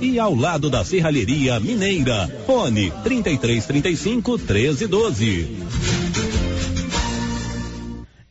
e ao lado da Serralheria Mineira. Fone 3335 1312.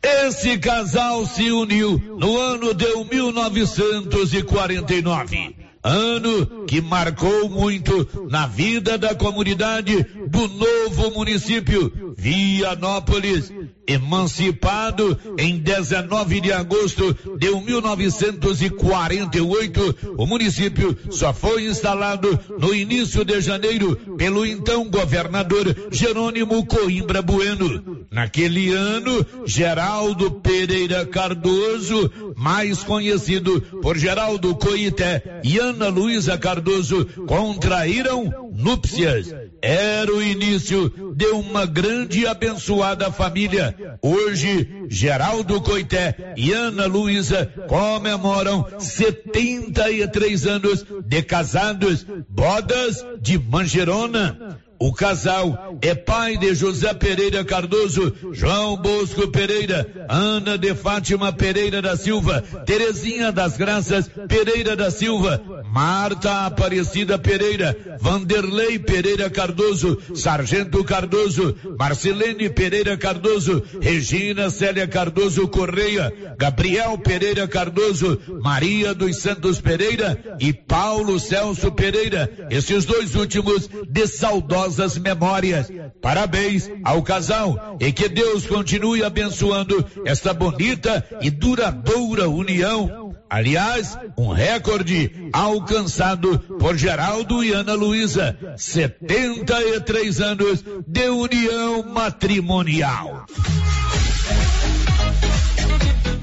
Esse casal se uniu no ano de 1949 ano que marcou muito na vida da comunidade do novo município Vianópolis emancipado em 19 de agosto de 1948, o município só foi instalado no início de janeiro pelo então governador Jerônimo Coimbra Bueno. Naquele ano, Geraldo Pereira Cardoso, mais conhecido por Geraldo Coité e Ana Luísa Cardoso, contraíram núpcias. Era o início de uma grande e abençoada família Hoje, Geraldo Coité e Ana Luísa comemoram 73 anos de casados, bodas de Mangerona. O casal é pai de José Pereira Cardoso, João Bosco Pereira, Ana de Fátima Pereira da Silva, Terezinha das Graças Pereira da Silva, Marta Aparecida Pereira, Vanderlei Pereira Cardoso, Sargento Cardoso, Marcelene Pereira Cardoso, Regina Célia Cardoso Correia, Gabriel Pereira Cardoso, Maria dos Santos Pereira e Paulo Celso Pereira. Esses dois últimos de saudosa saudosas memórias. Parabéns ao casal e que Deus continue abençoando esta bonita e duradoura união. Aliás, um recorde alcançado por Geraldo e Ana Luísa, 73 anos de união matrimonial.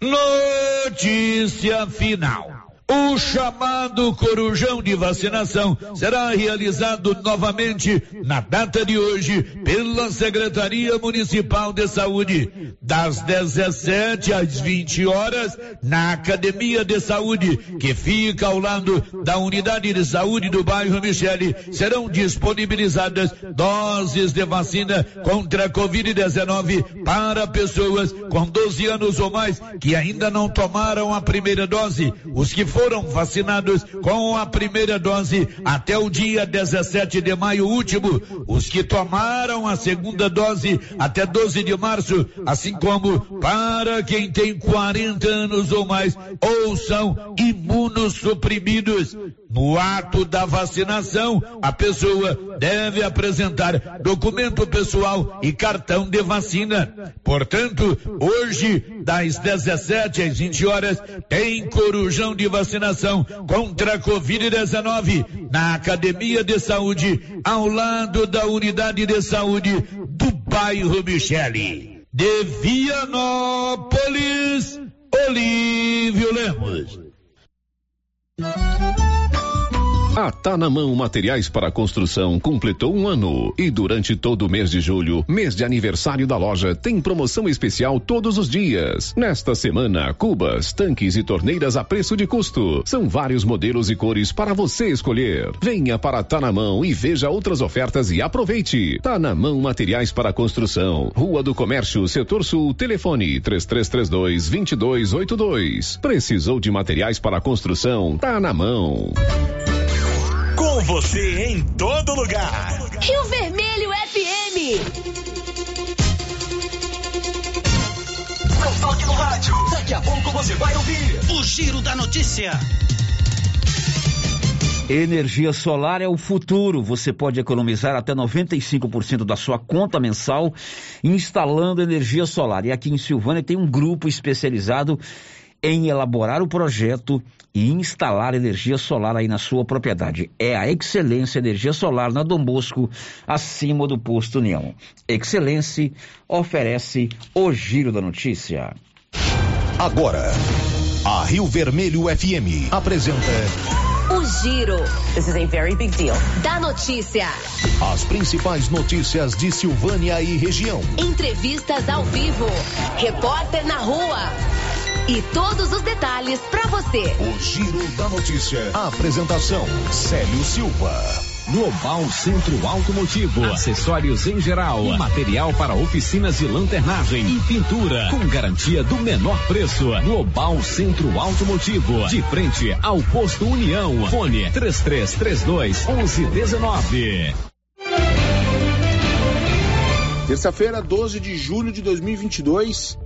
Notícia final. O chamado corujão de vacinação será realizado novamente na data de hoje pela Secretaria Municipal de Saúde, das 17 às 20 horas, na Academia de Saúde, que fica ao lado da Unidade de Saúde do bairro Michele. Serão disponibilizadas doses de vacina contra a Covid-19 para pessoas com 12 anos ou mais que ainda não tomaram a primeira dose. Os que foram vacinados com a primeira dose até o dia 17 de maio último, os que tomaram a segunda dose até 12 de março, assim como para quem tem 40 anos ou mais ou são imunossuprimidos. No ato da vacinação, a pessoa deve apresentar documento pessoal e cartão de vacina. Portanto, hoje, das 17 às 20 horas, tem corujão de vacinação contra a Covid-19 na Academia de Saúde, ao lado da Unidade de Saúde do bairro Michele. De Vianópolis, Olívio Lemos. A Tá na Mão Materiais para Construção completou um ano e durante todo o mês de julho, mês de aniversário da loja, tem promoção especial todos os dias. Nesta semana, cubas, tanques e torneiras a preço de custo. São vários modelos e cores para você escolher. Venha para Tá na Mão e veja outras ofertas e aproveite. Tá na Mão Materiais para Construção, Rua do Comércio, Setor Sul, telefone 3332 2282. Precisou de materiais para construção? Tá na mão. Com você em todo lugar. Rio Vermelho FM. Não toque no rádio. Daqui a pouco você vai ouvir o Giro da Notícia. Energia solar é o futuro. Você pode economizar até 95% da sua conta mensal instalando energia solar. E aqui em Silvânia tem um grupo especializado em elaborar o projeto e instalar energia solar aí na sua propriedade. É a Excelência Energia Solar na Dom Bosco, acima do posto União. Excelência oferece o giro da notícia. Agora, A Rio Vermelho FM apresenta O Giro This is a very big deal. da notícia. as principais notícias de Silvânia e região. Entrevistas ao vivo. Repórter na rua. E todos os detalhes pra você. O Giro da Notícia. A apresentação: Célio Silva. Global Centro Automotivo, acessórios em geral, material para oficinas de lanternagem e pintura, com garantia do menor preço. Global Centro Automotivo, de frente ao posto União. Fone 3332 1119. Terça-feira, 12 de julho de 2022.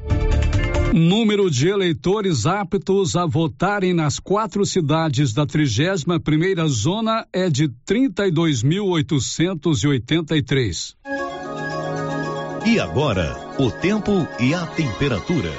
Número de eleitores aptos a votarem nas quatro cidades da 31 primeira zona é de 32.883. E agora, o tempo e a temperatura.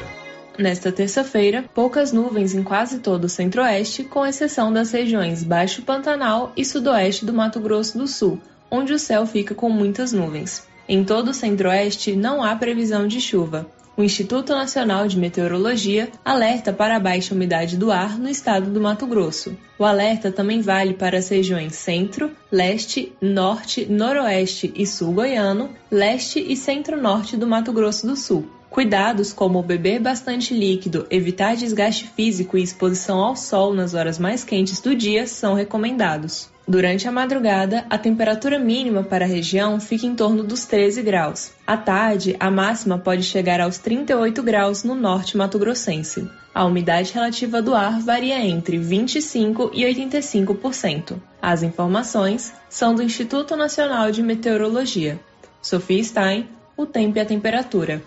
Nesta terça-feira, poucas nuvens em quase todo o centro-oeste, com exceção das regiões Baixo Pantanal e Sudoeste do Mato Grosso do Sul, onde o céu fica com muitas nuvens. Em todo o centro-oeste não há previsão de chuva. O Instituto Nacional de Meteorologia alerta para a baixa umidade do ar no estado do Mato Grosso. O alerta também vale para as regiões Centro, Leste, Norte, Noroeste e Sul Goiano, Leste e Centro-Norte do Mato Grosso do Sul. Cuidados como beber bastante líquido, evitar desgaste físico e exposição ao sol nas horas mais quentes do dia são recomendados. Durante a madrugada, a temperatura mínima para a região fica em torno dos 13 graus. À tarde, a máxima pode chegar aos 38 graus no norte mato-grossense. A umidade relativa do ar varia entre 25% e 85%. As informações são do Instituto Nacional de Meteorologia. Sofia Stein, o tempo e a temperatura.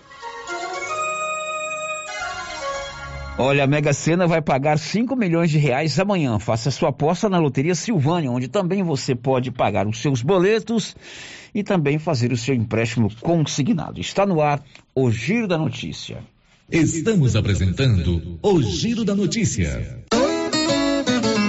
Olha, a Mega Sena vai pagar 5 milhões de reais amanhã. Faça sua aposta na Loteria Silvânia, onde também você pode pagar os seus boletos e também fazer o seu empréstimo consignado. Está no ar o Giro da Notícia. Estamos apresentando o Giro da Notícia.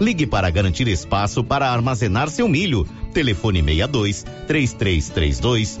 Ligue para garantir espaço para armazenar seu milho. Telefone 62 3332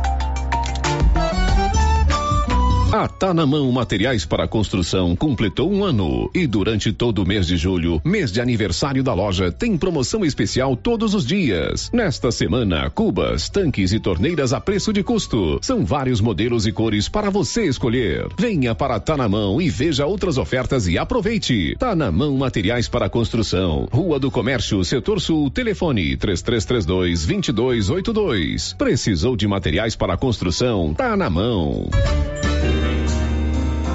A Tá na Mão Materiais para Construção completou um ano e durante todo o mês de julho, mês de aniversário da loja, tem promoção especial todos os dias. Nesta semana, cubas, tanques e torneiras a preço de custo. São vários modelos e cores para você escolher. Venha para Tá na Mão e veja outras ofertas e aproveite. Tá na Mão Materiais para Construção. Rua do Comércio, Setor Sul, telefone 3332 2282. Precisou de materiais para construção? Tá na mão.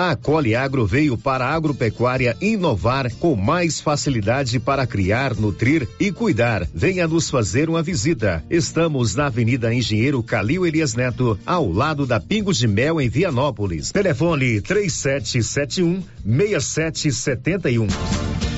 A Cole Agro veio para a agropecuária inovar com mais facilidade para criar, nutrir e cuidar. Venha nos fazer uma visita. Estamos na Avenida Engenheiro Calil Elias Neto, ao lado da Pingo de Mel em Vianópolis. Telefone 3771 6771.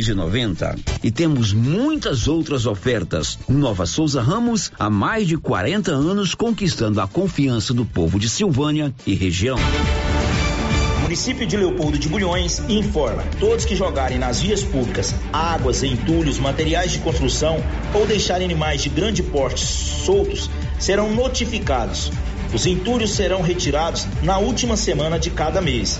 2,90. E temos muitas outras ofertas. Nova Souza Ramos, há mais de 40 anos conquistando a confiança do povo de Silvânia e região. município de Leopoldo de Bulhões informa: todos que jogarem nas vias públicas águas, entulhos, materiais de construção ou deixarem animais de grande porte soltos serão notificados. Os entulhos serão retirados na última semana de cada mês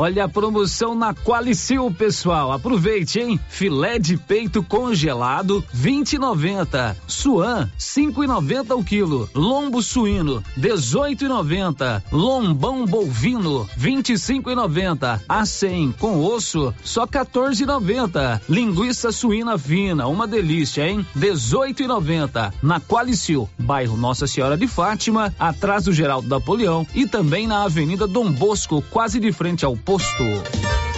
Olha a promoção na Qualicil, pessoal. Aproveite, hein? Filé de peito congelado, 20,90. Suan, 5,90 o quilo. Lombo suíno, 18,90. Lombão bovino, 25,90. A 100 com osso, só 14,90. Linguiça suína fina, uma delícia, hein? 18,90. Na Qualicil, bairro Nossa Senhora de Fátima, atrás do Geraldo Napoleão e também na Avenida Dom Bosco, quase de frente ao posto.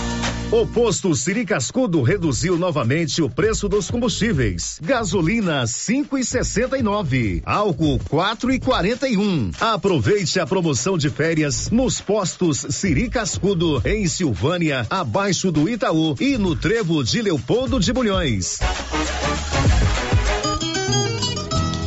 O posto Siri Cascudo reduziu novamente o preço dos combustíveis. Gasolina 5,69, álcool 4,41. Aproveite a promoção de férias nos postos Siri Cascudo em Silvânia, abaixo do Itaú e no Trevo de Leopoldo de Bulhões.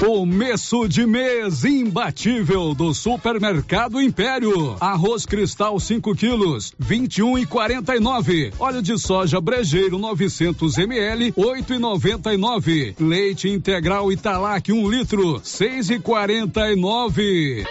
Começo de mês imbatível do Supermercado Império. Arroz cristal 5 quilos, 21 e 49. Óleo de soja brejeiro 900 ml, 8 e 99. Leite integral Italac 1 um litro, 6 e 49.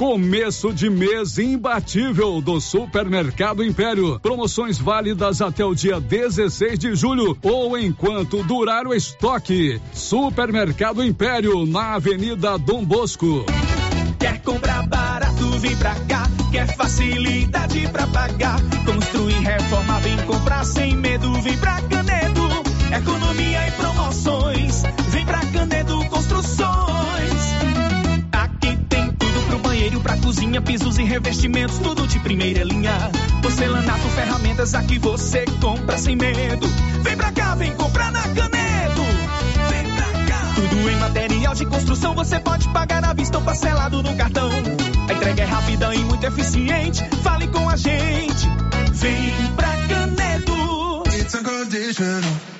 Começo de mês imbatível do Supermercado Império. Promoções válidas até o dia 16 de julho ou enquanto durar o estoque. Supermercado Império, na Avenida Dom Bosco. Quer comprar barato, vem pra cá. Quer facilidade pra pagar. Construir, reforma, vem comprar sem medo, vem pra Canedo. Economia pra cozinha, pisos e revestimentos, tudo de primeira linha. Porcelanato, ferramentas, aqui você compra sem medo. Vem pra cá, vem comprar na Canedo. Vem pra cá. Tudo em material de construção, você pode pagar à vista ou parcelado no cartão. A entrega é rápida e muito eficiente. Fale com a gente. Vem pra Canedo. It's unconditional.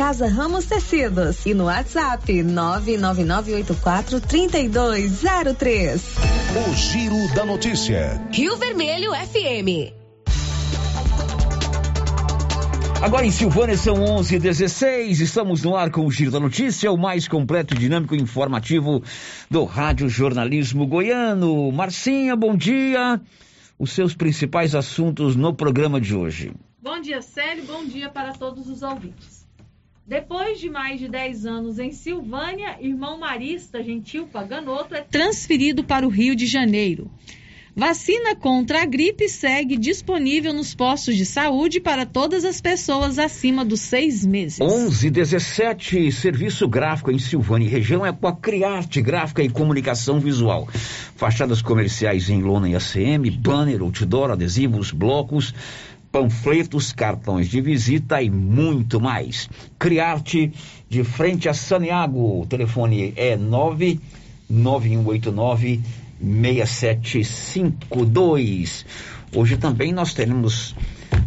Casa Ramos Tecidos e no WhatsApp 999843203. O Giro da Notícia. Rio Vermelho FM. Agora em Silvânia são 11 16 estamos no ar com o Giro da Notícia, o mais completo, dinâmico e informativo do Rádio Jornalismo Goiano. Marcinha, bom dia. Os seus principais assuntos no programa de hoje. Bom dia, Célio. Bom dia para todos os ouvintes. Depois de mais de 10 anos em Silvânia, irmão Marista Gentil Paganoto é transferido para o Rio de Janeiro. Vacina contra a gripe segue disponível nos postos de saúde para todas as pessoas acima dos seis meses. 11 17 Serviço gráfico em Silvânia e região é com a Criarte Gráfica e Comunicação Visual. Fachadas comerciais em lona e ACM, banner, outdoor, adesivos, blocos panfletos, cartões de visita e muito mais. Criarte de frente a Saniago. O telefone é 99189 6752. Hoje também nós teremos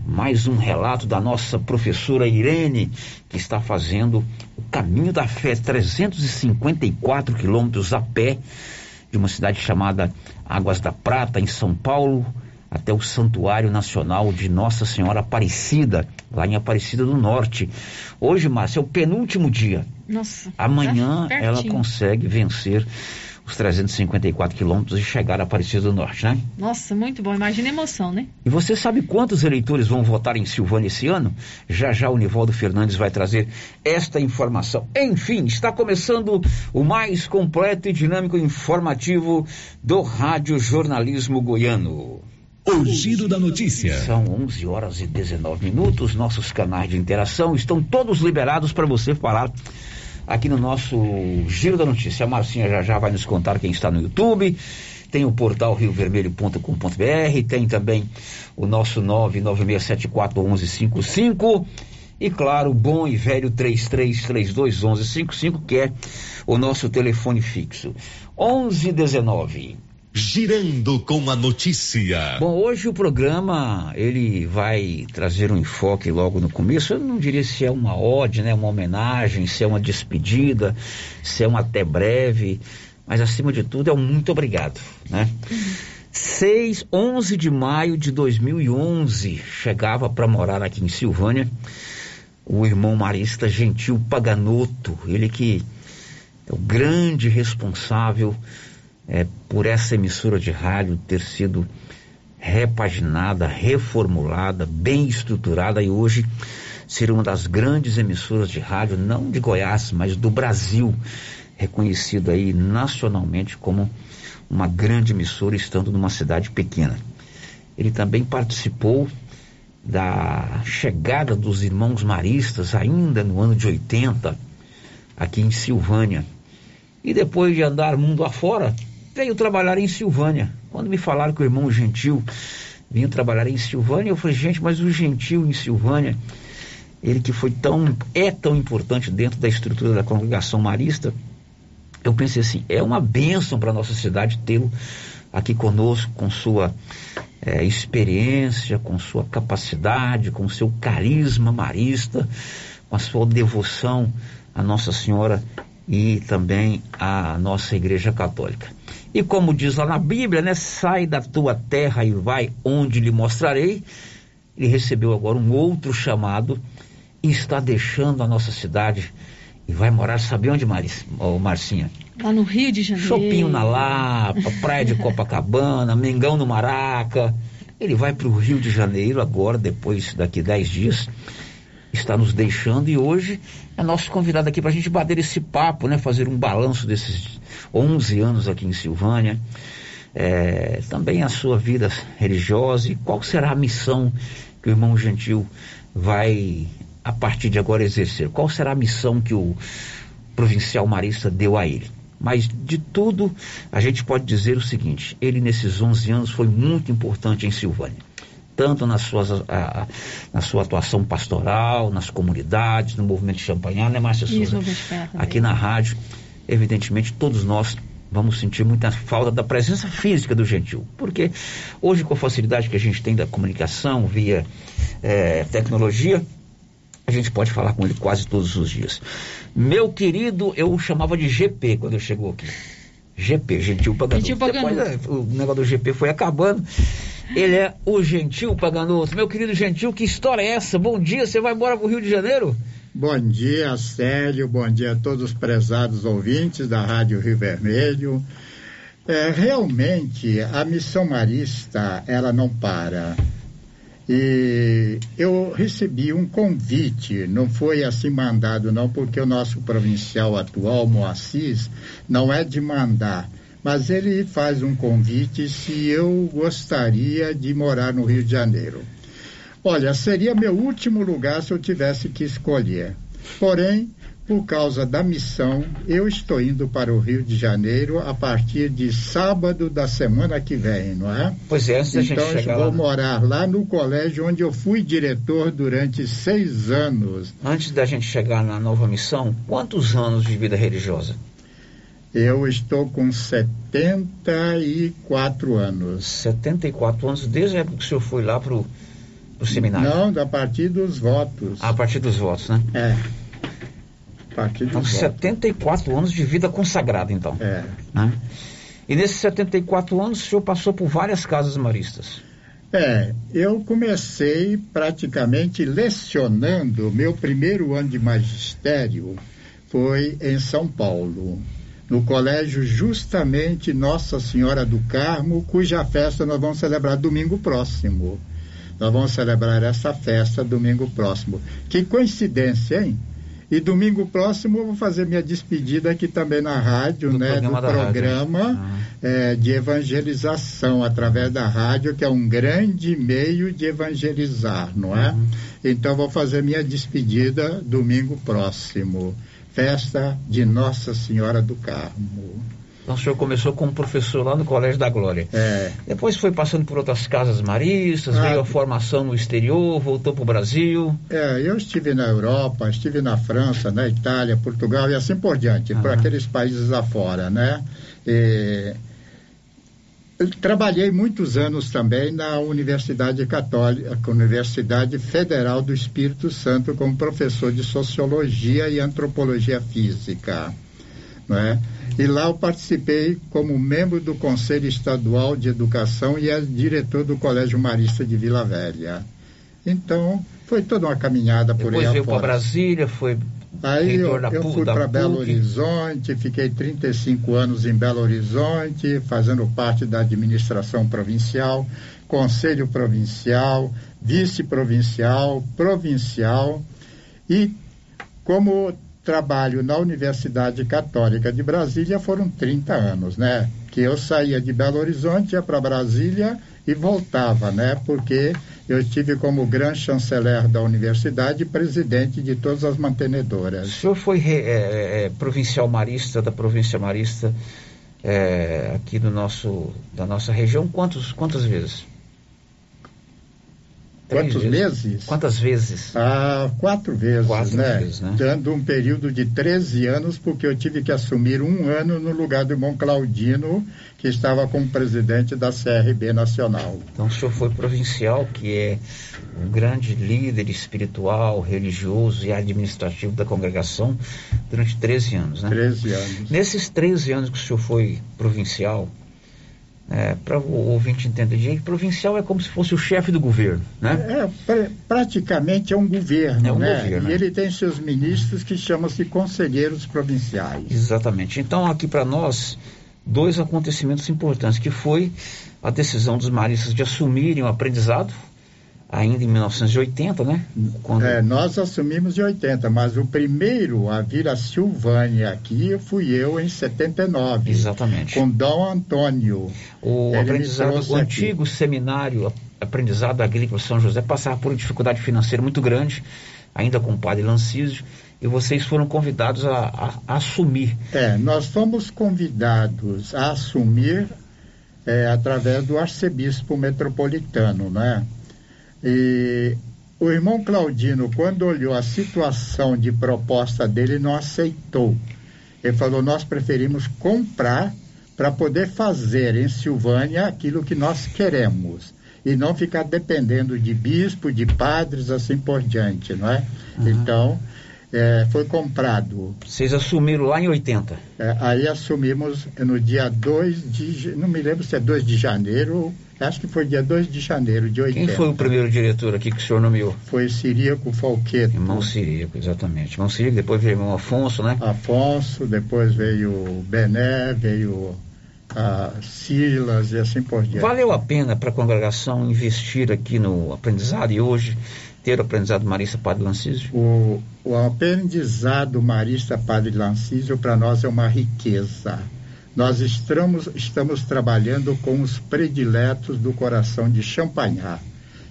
mais um relato da nossa professora Irene, que está fazendo o caminho da fé, 354 quilômetros a pé, de uma cidade chamada Águas da Prata, em São Paulo, até o Santuário Nacional de Nossa Senhora Aparecida, lá em Aparecida do Norte. Hoje, Márcia, é o penúltimo dia. Nossa. Amanhã tá ela consegue vencer os 354 quilômetros e chegar a Aparecida do Norte, né? Nossa, muito bom. Imagina a emoção, né? E você sabe quantos eleitores vão votar em Silvânia esse ano? Já já o Nivaldo Fernandes vai trazer esta informação. Enfim, está começando o mais completo e dinâmico informativo do Rádio Jornalismo Goiano. O Giro da Notícia. São 11 horas e 19 minutos. Nossos canais de interação estão todos liberados para você falar aqui no nosso Giro da Notícia. A Marcinha já já vai nos contar quem está no YouTube. Tem o portal riovermelho.com.br, tem também o nosso 996741155 e claro, o bom e velho 33321155, que é o nosso telefone fixo. 1119 Girando com a notícia. Bom, hoje o programa ele vai trazer um enfoque logo no começo. Eu não diria se é uma ode, né, uma homenagem, se é uma despedida, se é um até breve, mas acima de tudo é um muito obrigado, né? 6, 11 de maio de 2011, chegava para morar aqui em Silvânia o irmão marista Gentil Paganoto, ele que é o grande responsável é, por essa emissora de rádio ter sido repaginada, reformulada, bem estruturada e hoje ser uma das grandes emissoras de rádio, não de Goiás, mas do Brasil, reconhecido aí nacionalmente como uma grande emissora, estando numa cidade pequena. Ele também participou da chegada dos irmãos maristas, ainda no ano de 80, aqui em Silvânia. E depois de andar mundo afora, veio trabalhar em Silvânia. Quando me falaram que o irmão Gentil vinha trabalhar em Silvânia, eu falei, gente, mas o Gentil em Silvânia, ele que foi tão, é tão importante dentro da estrutura da congregação marista, eu pensei assim, é uma bênção para a nossa cidade tê-lo aqui conosco, com sua é, experiência, com sua capacidade, com seu carisma marista, com a sua devoção à Nossa Senhora e também à nossa Igreja Católica. E como diz lá na Bíblia, né? Sai da tua terra e vai onde lhe mostrarei. Ele recebeu agora um outro chamado e está deixando a nossa cidade e vai morar, sabe onde, Maris, oh, Marcinha? Lá no Rio de Janeiro. Chopinho na Lapa, Praia de Copacabana, Mengão no Maraca. Ele vai para o Rio de Janeiro agora, depois daqui dez dias está nos deixando e hoje é nosso convidado aqui para a gente bater esse papo, né? Fazer um balanço desses 11 anos aqui em Silvânia, é, também a sua vida religiosa e qual será a missão que o irmão Gentil vai a partir de agora exercer? Qual será a missão que o provincial marista deu a ele? Mas de tudo, a gente pode dizer o seguinte: ele nesses 11 anos foi muito importante em Silvânia tanto nas suas, a, na sua atuação pastoral, nas comunidades, no movimento de Champanhar, né, Márcia Souza? Aqui na rádio, evidentemente, todos nós vamos sentir muita falta da presença física do gentil, porque hoje com a facilidade que a gente tem da comunicação via é, tecnologia, a gente pode falar com ele quase todos os dias. Meu querido, eu o chamava de GP quando ele chegou aqui. GP, Gentil Paganoto. Gentil. Depois o negócio do GP foi acabando. Ele é o Gentil Paganoto. Meu querido Gentil, que história é essa? Bom dia, você vai embora para o Rio de Janeiro? Bom dia, Célio. Bom dia a todos os prezados ouvintes da Rádio Rio Vermelho. É, realmente, a missão marista, ela não para. E eu recebi um convite, não foi assim mandado não, porque o nosso provincial atual, Moacir, não é de mandar, mas ele faz um convite se eu gostaria de morar no Rio de Janeiro. Olha, seria meu último lugar se eu tivesse que escolher. Porém, por causa da missão, eu estou indo para o Rio de Janeiro a partir de sábado da semana que vem, não é? Pois é, antes então, da gente chegar vou lá. morar lá no colégio onde eu fui diretor durante seis anos. Antes da gente chegar na nova missão, quantos anos de vida religiosa? Eu estou com 74 anos. 74 anos, desde a época que o senhor foi lá para o seminário? Não, a partir dos votos. A partir dos votos, né? É. A partir então, dos 74 votos. anos de vida consagrada, então. É. Né? E nesses 74 anos, o senhor passou por várias casas maristas. É, eu comecei praticamente lecionando. Meu primeiro ano de magistério foi em São Paulo. no colégio justamente Nossa Senhora do Carmo, cuja festa nós vamos celebrar domingo próximo. Nós vamos celebrar essa festa domingo próximo. Que coincidência, hein? E domingo próximo eu vou fazer minha despedida aqui também na rádio, Do né? programa do programa. Ah. é, de evangelização através da rádio, que é um grande meio de evangelizar, não é? Uhum. Então eu vou fazer minha despedida domingo próximo. Festa de Nossa Senhora do Carmo. Então o senhor começou como professor lá no Colégio da Glória. É. Depois foi passando por outras casas maristas, Ah. veio a formação no exterior, voltou para o Brasil. É, eu estive na Europa, estive na França, na Itália, Portugal e assim por diante, por aqueles países afora, né? E, eu trabalhei muitos anos também na Universidade Católica, Universidade Federal do Espírito Santo, como professor de Sociologia e Antropologia Física, não é? E lá eu participei como membro do Conselho Estadual de Educação e é diretor do Colégio Marista de Vila Velha. Então, foi toda uma caminhada por Depois aí veio para. Brasília, foi Aí eu, eu fui para Belo. Horizonte, fiquei 35 anos em Belo Horizonte, fazendo parte da administração provincial, conselho provincial, vice-provincial, provincial e como trabalho na Universidade Católica de Brasília foram 30 anos, né? Que eu saía de Belo Horizonte, ia para Brasília e voltava, né? Porque eu estive como grande chanceler da universidade e presidente de todas as O mantenedoras. senhor foi é, é, provincial marista da província marista é, aqui do nosso, da nossa região quantos, quantas vezes? Quantos vezes. meses? Quantas vezes? Ah, quatro vezes, Quatro né? vezes, né? Dando um período de 13 anos, porque eu tive que assumir um ano no lugar do irmão Claudino, que estava como presidente da CRB Nacional. Então o senhor foi provincial, que é um grande líder espiritual, religioso e administrativo da congregação durante 13 anos, né? 13 anos. Nesses 13 anos que o senhor foi provincial, para o ouvinte entender direito, provincial é como se fosse o chefe do governo, né? É, pra- praticamente é um governo, É um né? governo, E é. ele tem seus ministros que chamam-se conselheiros provinciais. Exatamente. Então, aqui para nós, dois acontecimentos importantes, que foi a decisão dos maristas de assumirem o aprendizado, ainda em 1980, né? Quando... É, nós assumimos em 80, mas o primeiro a vir a Silvânia aqui fui eu em 79. Exatamente. Com Dom Antônio. O Ele aprendizado, o aqui. antigo seminário a- aprendizado agrícola São José passava por uma dificuldade financeira muito grande, ainda com o padre Lancísio, e vocês foram convidados a, a- a assumir. É, nós fomos convidados a assumir é, através do arcebispo metropolitano, né? E o irmão Claudino, quando olhou a situação de proposta dele, não aceitou. Ele falou: nós preferimos comprar para poder fazer em Silvânia aquilo que nós queremos e não ficar dependendo de bispo, de padres, assim por diante, não é? Então, é, foi comprado. Vocês assumiram lá em 80. É, aí assumimos no dia 2 de. Não me lembro se é 2 de janeiro. Acho que foi dia 2 de janeiro de 80. Quem foi o primeiro diretor aqui que o senhor nomeou? Foi Siríaco Falqueto. Irmão Ciríaco, exatamente. Irmão Ciríaco, depois veio o irmão Afonso, né? Afonso, depois veio o Bené, veio a Silas e assim por diante. Valeu a pena para a congregação investir aqui no aprendizado e hoje ter o aprendizado Marista Padre Lancísio? O, o aprendizado marista Padre Lancísio para nós é uma riqueza. Nós estamos, estamos trabalhando com os prediletos do coração de Champagnat.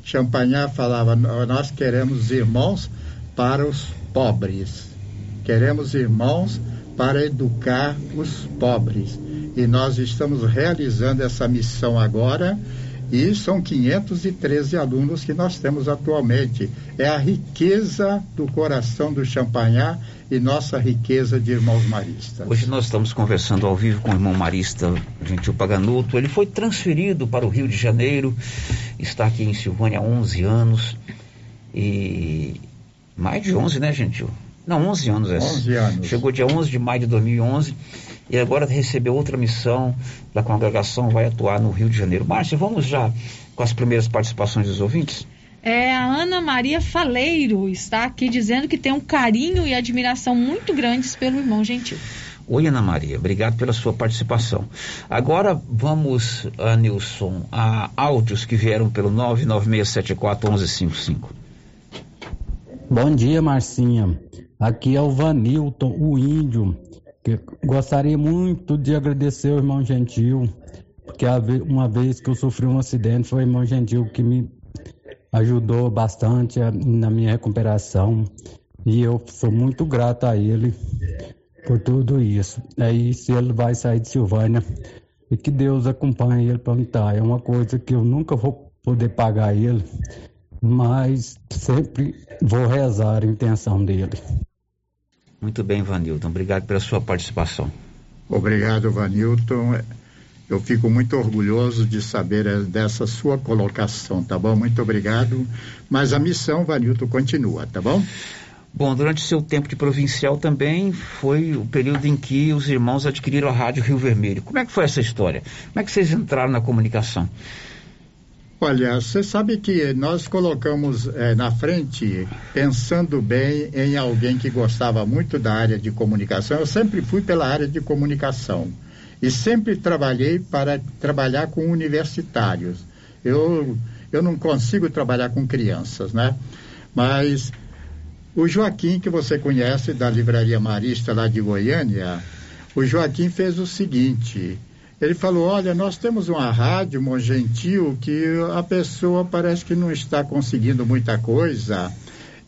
Champagnat falava: "Nó- nós queremos irmãos para os pobres, queremos irmãos para educar os pobres. E nós estamos realizando essa missão agora e são 513 alunos que nós temos atualmente. É a riqueza do coração do Champagnat e nossa riqueza de irmãos maristas. Hoje nós estamos conversando ao vivo com o irmão Marista Gentil Paganuto. Ele foi transferido para o Rio de Janeiro, está aqui em Silvânia há 11 anos. E mais de 11, né, Gentil? Não, 11 anos. é. 11 anos. Chegou dia 11 de maio de 2011 e agora recebeu outra missão da congregação, vai atuar no Rio de Janeiro. Márcia, vamos já com as primeiras participações dos ouvintes? É, a Ana Maria Faleiro está aqui dizendo que tem um carinho e admiração muito grandes pelo irmão Gentil. Oi, Ana Maria, obrigado pela sua participação. Agora vamos, a Nilson, a áudios que vieram pelo 996741155. Bom dia, Marcinha. Aqui é o Vanilton, o índio. Que gostaria muito de agradecer ao irmão Gentil, porque uma vez que eu sofri um acidente, foi o irmão Gentil que me ajudou bastante na minha recuperação. E eu sou muito grato a ele por tudo isso. Aí, se ele vai sair de Silvânia, e que Deus acompanhe ele para onde É uma coisa que eu nunca vou poder pagar ele, mas sempre vou rezar a intenção dele. Muito bem, Vanilton. Obrigado pela sua participação. Obrigado, Vanilton. Eu fico muito orgulhoso de saber dessa sua colocação, tá bom? Muito obrigado. Mas a missão, Vanilton, continua, tá bom? Bom, durante seu tempo de provincial também foi o período em que os irmãos adquiriram a Rádio Rio Vermelho. Como é que foi essa história? Como é que vocês entraram na comunicação? Olha, você sabe que nós colocamos é, na frente, pensando bem em alguém que gostava muito da área de comunicação. Eu sempre fui pela área de comunicação e sempre trabalhei para trabalhar com universitários. Eu, eu não consigo trabalhar com crianças, né? Mas o Joaquim, que você conhece da Livraria Marista lá de Goiânia, o Joaquim fez o seguinte: ele falou: Olha, nós temos uma rádio, Mon Gentil, que a pessoa parece que não está conseguindo muita coisa.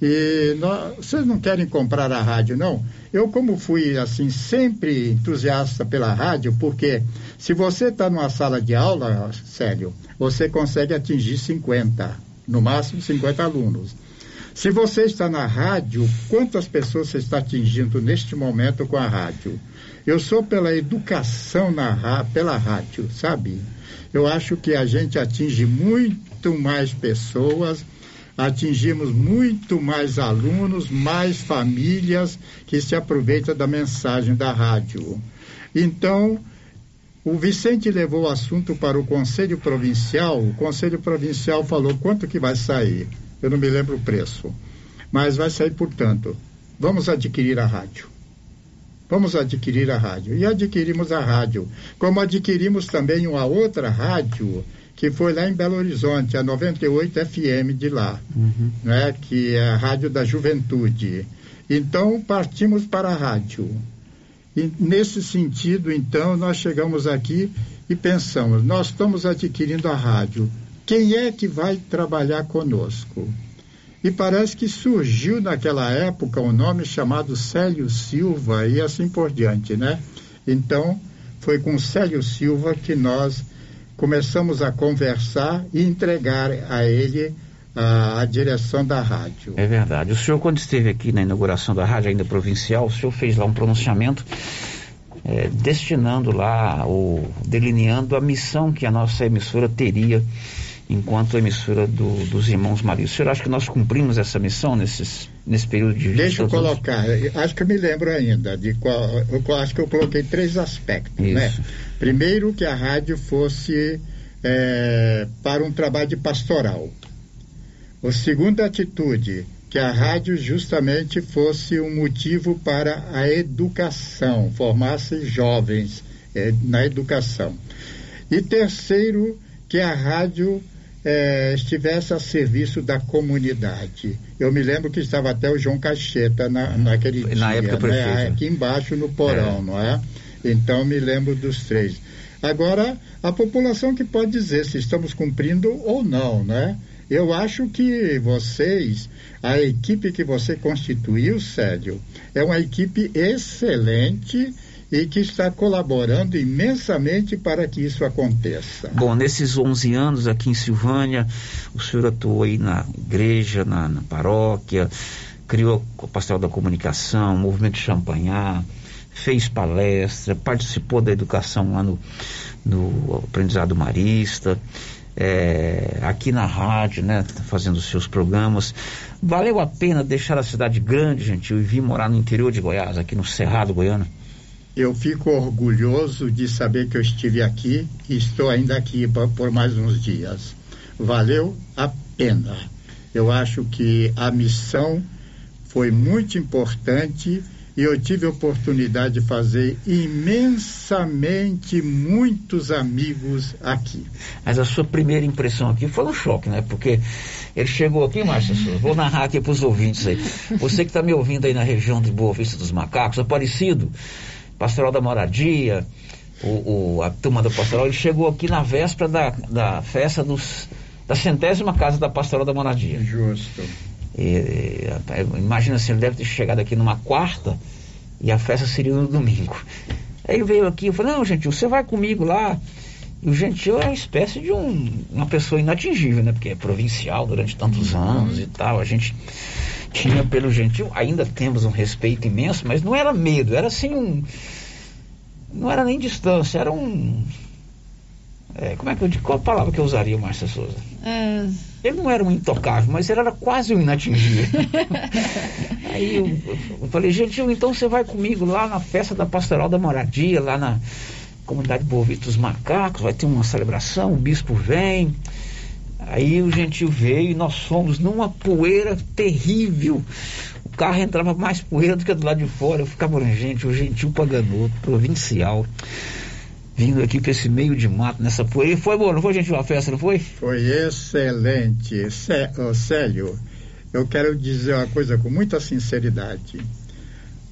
E nós, vocês não querem comprar a rádio, não? Eu, como fui, assim, sempre entusiasta pela rádio, porque se você está numa sala de aula, sério, você consegue atingir 50, no máximo 50 alunos. Se você está na rádio, quantas pessoas você está atingindo neste momento com a rádio? Eu sou pela educação na, pela rádio, sabe? Eu acho que a gente atinge muito mais pessoas, atingimos muito mais alunos, mais famílias que se aproveitam da mensagem da rádio. Então, o Vicente levou o assunto para o Conselho Provincial, o Conselho Provincial falou quanto que vai sair eu não me lembro o preço. Mas vai sair, portanto, vamos adquirir a rádio. Vamos adquirir a rádio. E adquirimos a rádio. Como adquirimos também uma outra rádio, que foi lá em Belo Horizonte, a 98 FM de lá, uhum. né, que é a Rádio da Juventude. Então, partimos para a rádio. E nesse sentido, então, nós chegamos aqui e pensamos: nós estamos adquirindo a rádio quem é que vai trabalhar conosco? E parece que surgiu naquela época um nome chamado Célio Silva e assim por diante, né? Então, foi com Célio Silva que nós começamos a conversar e entregar a ele a, a, direção da rádio. É verdade. O senhor, quando esteve aqui na inauguração da rádio, ainda provincial, o senhor fez lá um pronunciamento é, destinando lá, ou delineando a missão que a nossa emissora teria enquanto emissora do, dos Irmãos Maria. O senhor acha que nós cumprimos essa missão nesses, nesse período de Deixa eu colocar, acho que eu me lembro ainda, de qual, eu acho que eu coloquei três aspectos, né? Isso. né? Primeiro, que a rádio fosse é, para um trabalho de pastoral. A segunda atitude, que a rádio justamente fosse um motivo para a educação, formasse jovens é, na educação. E terceiro, que a rádio é, estivesse a serviço da comunidade. Eu me lembro que estava até o João Cacheta na, naquele na dia, época né? aqui embaixo no porão, é. não é? Então me lembro dos três. Agora, a população que pode dizer se estamos cumprindo ou não, né? Eu acho que vocês, a equipe que você constituiu, Célio, é uma equipe excelente e que está colaborando imensamente para que isso aconteça. Bom, nesses 11 anos aqui em Silvânia, o senhor atuou aí na igreja, na, na paróquia, criou o Pastoral da Comunicação, o Movimento Champanhar, fez palestra, participou da educação lá no, no aprendizado marista, é, aqui na rádio, né, fazendo os seus programas. Valeu a pena deixar a cidade grande, gente, e vir morar no interior de Goiás, aqui no Cerrado Goiano? Eu fico orgulhoso de saber que eu estive aqui e estou ainda aqui por mais uns dias. Valeu a pena. Eu acho que a missão foi muito importante e eu tive a oportunidade de fazer imensamente muitos amigos aqui. Mas a sua primeira impressão aqui foi um choque, né? Porque ele chegou aqui, Márcia Souza, vou narrar aqui para os ouvintes aí. Você que está me ouvindo aí na região de Boa Vista dos Macacos, Aparecido, Pastoral da Moradia, o, o, a turma da Pastoral, ele chegou aqui na véspera da, da festa dos, da centésima casa da Pastoral da Moradia. Justo. E, imagina se ele deve ter chegado aqui numa quarta e a festa seria no domingo. Aí ele veio aqui e falou, não, Gentil, você vai comigo lá. E o Gentil é uma espécie de um, uma pessoa inatingível, né? Porque é provincial durante tantos anos e tal. A gente tinha pelo Gentil, ainda temos um respeito imenso, mas não era medo, era assim um. Não era nem distância, era um. É, como é que eu digo? Qual a palavra que eu usaria, Márcia Souza? É... Ele não era um intocável, mas ele era quase um inatingível. Aí eu, eu falei, Gentil, então você vai comigo lá na festa da Pastoral da Moradia, lá na comunidade Bovito dos Macacos, vai ter uma celebração, o bispo vem. Aí o Gentil veio e nós fomos numa poeira terrível. O carro entrava mais poeira do que do lado de fora. Eu ficava, gente, o Gentil Paganoto, provincial vindo aqui para esse meio de mato nessa poeira. E foi bom, não foi, gente, uma festa, não foi? Foi excelente. Cé, Célio, eu quero dizer uma coisa com muita sinceridade.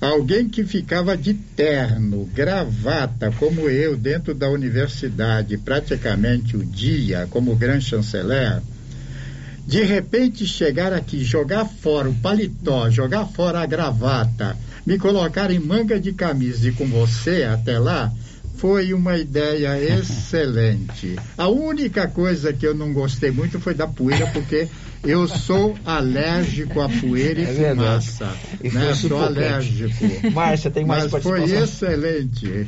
Alguém que ficava de terno, gravata, como eu, dentro da universidade, praticamente o dia, como grande chanceler, de repente chegar aqui, jogar fora o paletó, jogar fora a gravata, me colocar em manga de camisa e com você até lá, foi uma ideia excelente. A única coisa que eu não gostei muito foi da poeira, porque eu sou alérgico à poeira e é fumaça. E né? Sou alérgico. Márcia, tem mais Mas foi excelente.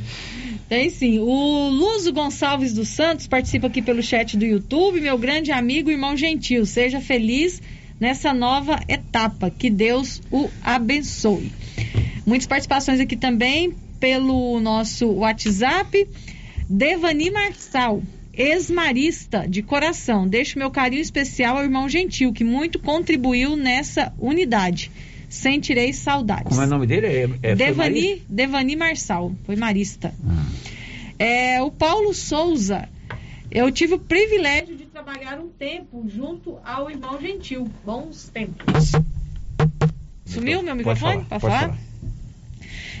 Tem sim. O Luzo Gonçalves dos Santos participa aqui pelo chat do YouTube. Meu grande amigo, irmão gentil. Seja feliz nessa nova etapa. Que Deus o abençoe. Muitas participações aqui também pelo nosso WhatsApp. Devani Marçal, ex-marista de coração. Deixo meu carinho especial ao irmão Gentil, que muito contribuiu nessa unidade. Sentirei saudades. Como é o nome dele? É, é Devani, Devani Marçal, foi marista. Ah. É, o Paulo Souza, eu tive o privilégio de trabalhar um tempo junto ao irmão Gentil. Bons tempos. Sumiu meu microfone? Pode falar? falar?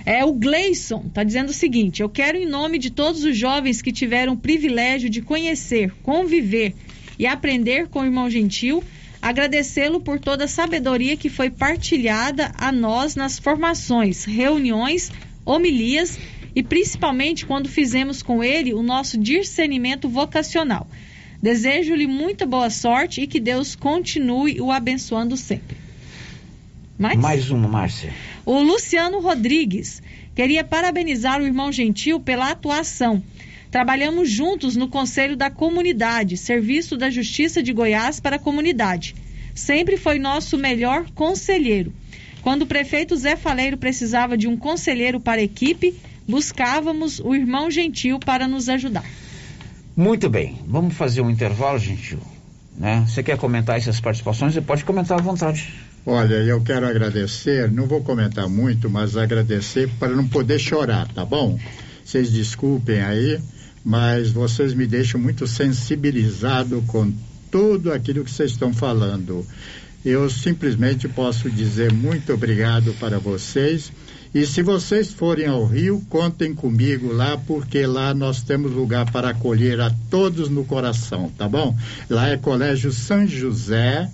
É o Gleison, está dizendo o seguinte: eu quero, em nome de todos os jovens que tiveram o privilégio de conhecer, conviver e aprender com o irmão Gentil, agradecê-lo por toda a sabedoria que foi partilhada a nós nas formações, reuniões, homilias e principalmente quando fizemos com ele o nosso discernimento vocacional. Desejo-lhe muita boa sorte e que Deus continue o abençoando sempre. Mais? Mais uma, Márcia. O Luciano Rodrigues queria parabenizar o irmão Gentil pela atuação. Trabalhamos juntos no Conselho da Comunidade, Serviço da Justiça de Goiás para a Comunidade. Sempre foi nosso melhor conselheiro. Quando o prefeito Zé Faleiro precisava de um conselheiro para a equipe, buscávamos o irmão Gentil para nos ajudar. Muito bem, vamos fazer um intervalo, Gentil. Né? Você quer comentar essas participações? Você pode comentar à vontade. Olha, eu quero agradecer, não vou comentar muito, mas agradecer para não poder chorar, tá bom? Vocês desculpem aí, mas vocês me deixam muito sensibilizado com tudo aquilo que vocês estão falando. Eu simplesmente posso dizer muito obrigado para vocês. E se vocês forem ao Rio, contem comigo lá, porque lá nós temos lugar para acolher a todos no coração, tá bom? Lá é Colégio São José,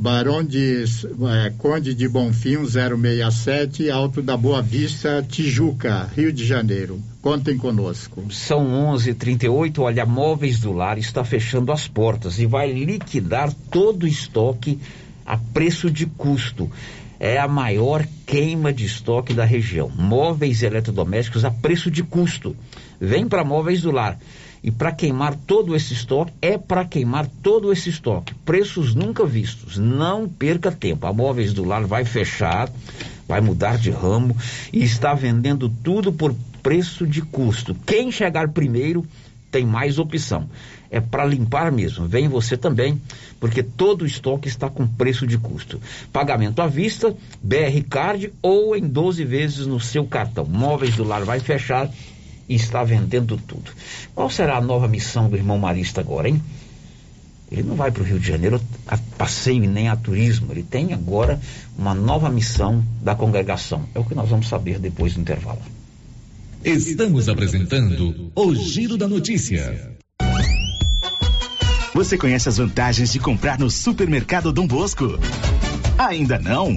Barão de é, Conde de Bonfim 067, Alto da Boa Vista, Tijuca, Rio de Janeiro. Contem conosco. São 11:38. Olha, Móveis do Lar está fechando as portas e vai liquidar todo o estoque a preço de custo. É a maior queima de estoque da região. Móveis eletrodomésticos a preço de custo. Vem para Móveis do Lar. E para queimar todo esse estoque, é para queimar todo esse estoque. Preços nunca vistos. Não perca tempo. A Móveis do Lar vai fechar, vai mudar de ramo e está vendendo tudo por preço de custo. Quem chegar primeiro tem mais opção. É para limpar mesmo. Vem você também, porque todo o estoque está com preço de custo. Pagamento à vista, BR Card ou em 12 vezes no seu cartão. Móveis do Lar vai fechar e está vendendo tudo. Qual será a nova missão do irmão Marista agora, hein? Ele não vai para o Rio de Janeiro a passeio nem a turismo. Ele tem agora uma nova missão da congregação. É o que nós vamos saber depois do intervalo. Estamos apresentando o Giro da Notícia. Você conhece as vantagens de comprar no Supermercado Dom Bosco? Ainda não?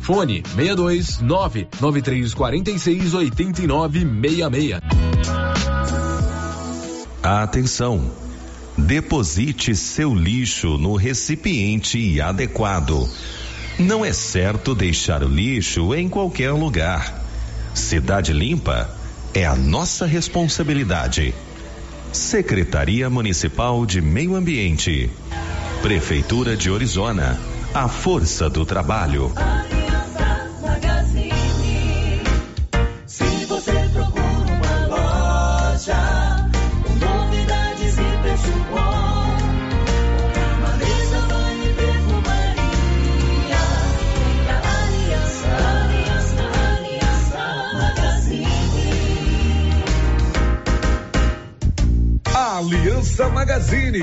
Fone 62 99346 8966. Atenção! Deposite seu lixo no recipiente adequado. Não é certo deixar o lixo em qualquer lugar. Cidade Limpa é a nossa responsabilidade. Secretaria Municipal de Meio Ambiente. Prefeitura de Orizona. A força do trabalho. Se você procura uma loja com novidades e preço bom, Marisa Banho e Perfumaria, pra Aliança, Aliança, Aliança Magazine. Aliança Magazine,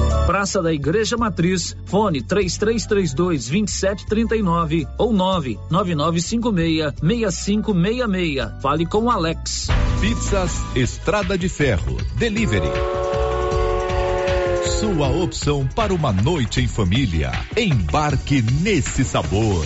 Praça da Igreja Matriz, fone 3332 2739 ou 99956 6566. Fale com Alex. Pizzas Estrada de Ferro. Delivery. Sua opção para uma noite em família. Embarque nesse sabor.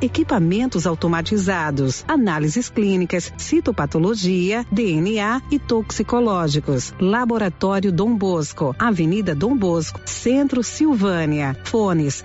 equipamentos automatizados, análises clínicas, citopatologia, DNA e toxicológicos. Laboratório Dom Bosco, Avenida Dom Bosco, Centro Silvânia. Fones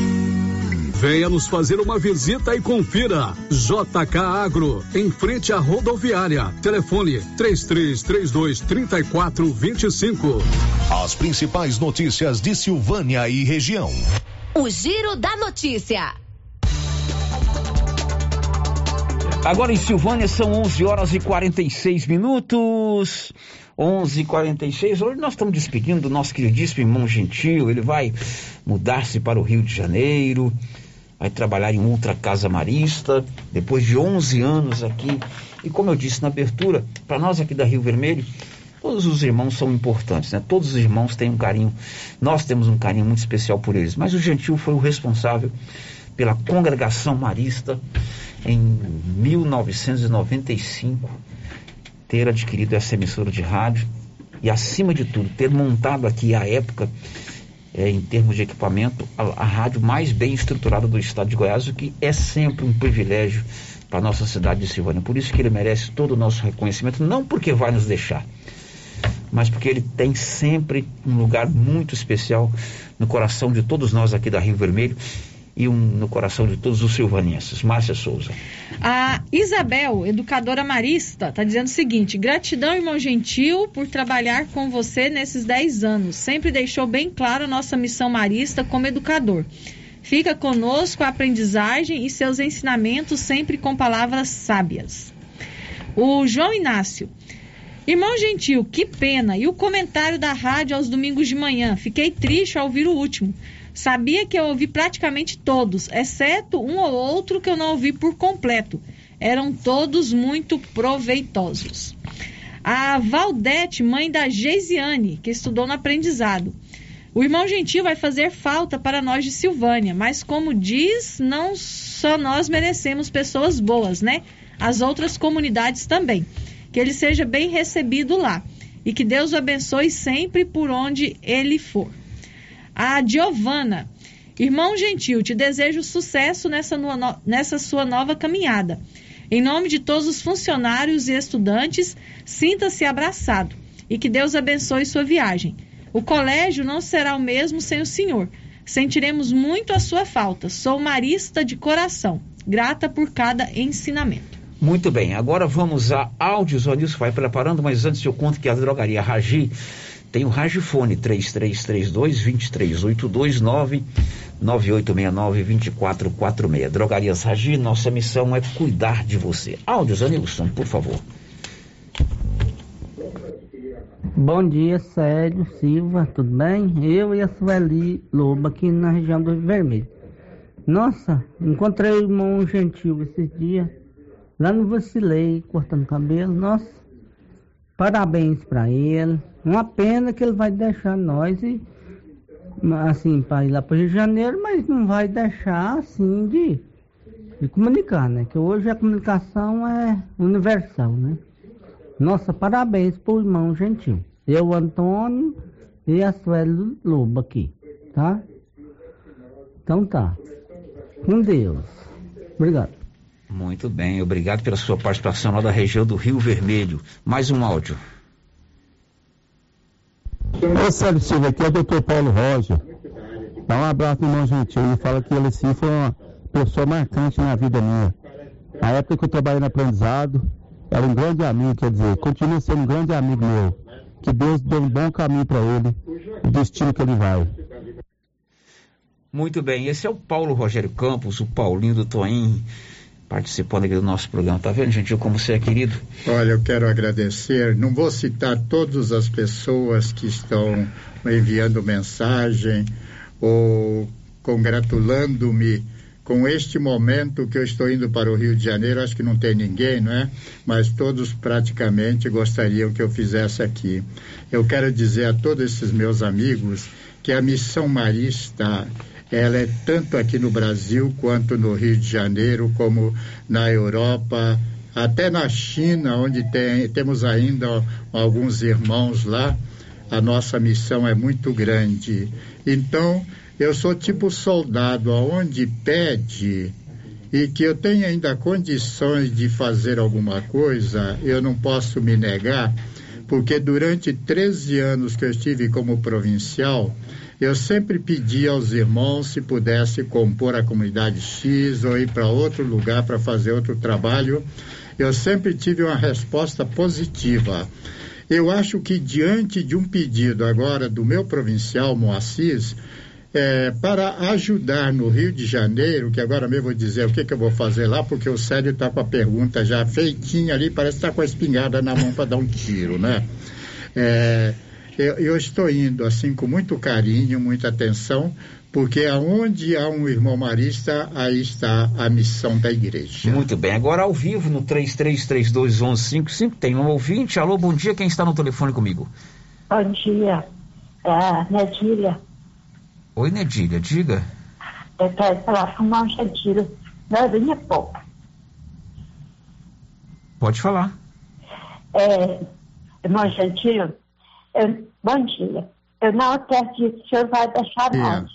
Venha nos fazer uma visita e confira. JK Agro, em frente à rodoviária. Telefone 3332 3425. As principais notícias de Silvânia e região. O Giro da Notícia. Agora em Silvânia são 11 horas e 46 minutos. 11:46. Hoje nós estamos despedindo do nosso queridíssimo irmão Gentil. Ele vai mudar-se para o Rio de Janeiro vai trabalhar em Ultra Casa Marista, depois de 11 anos aqui. E como eu disse na abertura, para nós aqui da Rio Vermelho, todos os irmãos são importantes, né? Todos os irmãos têm um carinho, nós temos um carinho muito especial por eles. Mas o Gentil foi o responsável pela congregação marista em 1995 ter adquirido essa emissora de rádio e acima de tudo ter montado aqui à época é, em termos de equipamento, a, a, rádio mais bem estruturada do estado de Goiás, o que é sempre um privilégio para a nossa cidade de Silvânia. Por isso que ele merece todo o nosso reconhecimento, não porque vai nos deixar, mas porque ele tem sempre um lugar muito especial no coração de todos nós aqui da Rio Vermelho e um no coração de todos os silvanenses. Márcia Souza. A Isabel, educadora marista, está dizendo o seguinte: gratidão, irmão gentil, por trabalhar com você nesses 10 anos. Sempre deixou bem claro a nossa missão marista como educador. Fica conosco a aprendizagem e seus ensinamentos sempre com palavras sábias. O João Inácio. Irmão Gentil, que pena! E o comentário da rádio aos domingos de manhã? Fiquei triste ao ouvir o último. Sabia que eu ouvi praticamente todos, exceto um ou outro que eu não ouvi por completo. Eram todos muito proveitosos. A Valdete, mãe da Geisiane, que estudou no aprendizado. O irmão gentil vai fazer falta para nós de Silvânia, mas como diz, não só nós merecemos pessoas boas, né? As outras comunidades também. Que ele seja bem recebido lá e que Deus o abençoe sempre por onde ele for. A Giovana. Irmão gentil, te desejo sucesso nessa, nessa sua nova caminhada. Em nome de todos os funcionários e estudantes, sinta-se abraçado e que Deus abençoe sua viagem. O colégio não será o mesmo sem o senhor. Sentiremos muito a sua falta. Sou marista de coração, grata por cada ensinamento. Muito bem, agora vamos a áudios. O Nilson vai preparando, mas antes eu conto que a drogaria Ragi tem o Ragifone 3332-2382 99869-2446. Drogarias Ragi, nossa missão é cuidar de você. Áudios, Anilson, por favor. Bom dia, Sérgio Silva, tudo bem? Eu e a Sueli Lobo aqui na região do Rio Vermelho. Nossa, encontrei o irmão Gentil esses dias, lá no Vacilei, cortando cabelo. Nossa, parabéns para ele. Uma pena que ele vai deixar nós e assim, para ir lá para o Rio de Janeiro, mas não vai deixar assim de, de comunicar, né? Que hoje a comunicação é universal, né? Nossa, parabéns pro irmão gentil. Eu, Antônio e a Sueli Lobo aqui, tá? Então tá. Com Deus. Obrigado. Muito bem, obrigado pela sua participação lá da região do Rio Vermelho. Mais um áudio. Ô Sérgio Silva, aqui é o doutor Paulo Roger. Dá um abraço pro irmão Gentil. Ele fala que ele sim foi uma pessoa marcante na vida minha. Na época que eu trabalhei no aprendizado, era um grande amigo, quer dizer, continua sendo um grande amigo meu. Que Deus dê um bom caminho para ele, o destino que ele vai. Muito bem, esse é o Paulo Rogério Campos, o Paulinho do Toim, participando aqui do nosso programa. Tá vendo, gentil, como você é querido? Olha, eu quero agradecer. Não vou citar todas as pessoas que estão enviando mensagem ou congratulando-me com este momento que eu estou indo para o Rio de Janeiro. Acho que não tem ninguém, não é? Mas todos praticamente gostariam que eu fizesse aqui. Eu quero dizer a todos esses meus amigos que a missão marista ela é tanto aqui no Brasil quanto no Rio de Janeiro, como na Europa, até na China, onde tem, temos ainda alguns irmãos lá. A nossa missão é muito grande. Então, eu sou tipo soldado, aonde pede e que eu tenha ainda condições de fazer alguma coisa, eu não posso me negar, porque durante 13 anos que eu estive como provincial, eu sempre pedi aos irmãos se pudesse compor a comunidade X ou ir para outro lugar para fazer outro trabalho. Eu sempre tive uma resposta positiva. Eu acho que diante de um pedido agora do meu provincial Moacir, é, para ajudar no Rio de Janeiro, que agora mesmo vou dizer o que, que eu vou fazer lá, porque o Sérgio está com a pergunta já feitinha ali, parece estar tá com a espingarda na mão para dar um tiro, né? É, eu, eu estou indo assim com muito carinho, muita atenção, porque aonde há um irmão marista, aí está a missão da igreja. Muito bem, agora ao vivo no 33321155 tem um ouvinte. Alô, bom dia, quem está no telefone comigo? Bom dia, é Nedília. Oi, Nedília, diga. Eu quero falar com o irmão Gentil, Norinha pouco. Pode falar. É, irmão Gentil, eu, bom dia. Eu não acredito que o senhor vai deixar nós.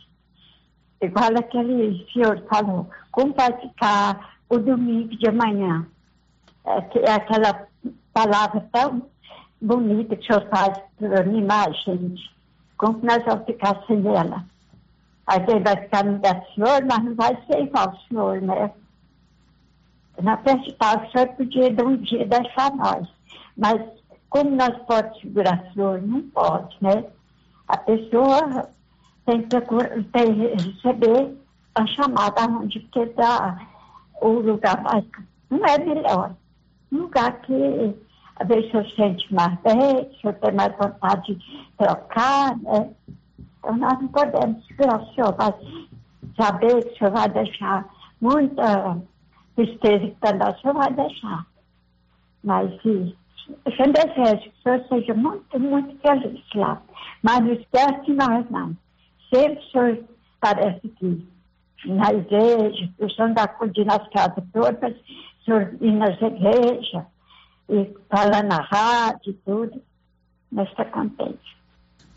Igual aquele senhor falou, como vai ficar o domingo de amanhã? É, é aquela palavra tão bonita que o senhor faz para animar a gente. Como que nós vamos ficar sem ela? A gente vai ficar no da senhor, mas não vai ser igual ao senhor, né? Acreditava que o senhor podia de um dia deixar nós. Mas como nós podemos segurar flor? Não pode, né? A pessoa tem que, tem que receber a chamada onde que dá o lugar mais. Não é melhor. Um lugar que vezes eu sente mais bem, se eu tenho mais vontade de trocar, né? Então nós não podemos segurar o senhor, mas saber que o senhor vai deixar muita tristeza que está o senhor vai deixar. Mas eu desejo que o senhor seja muito, muito feliz lá. Mas não esquece de nós, não. Sempre o senhor parece que na igreja, o senhor anda acudindo as casas todas, o senhor ir nas igrejas, e falando na rádio e tudo. Nós estamos contentes.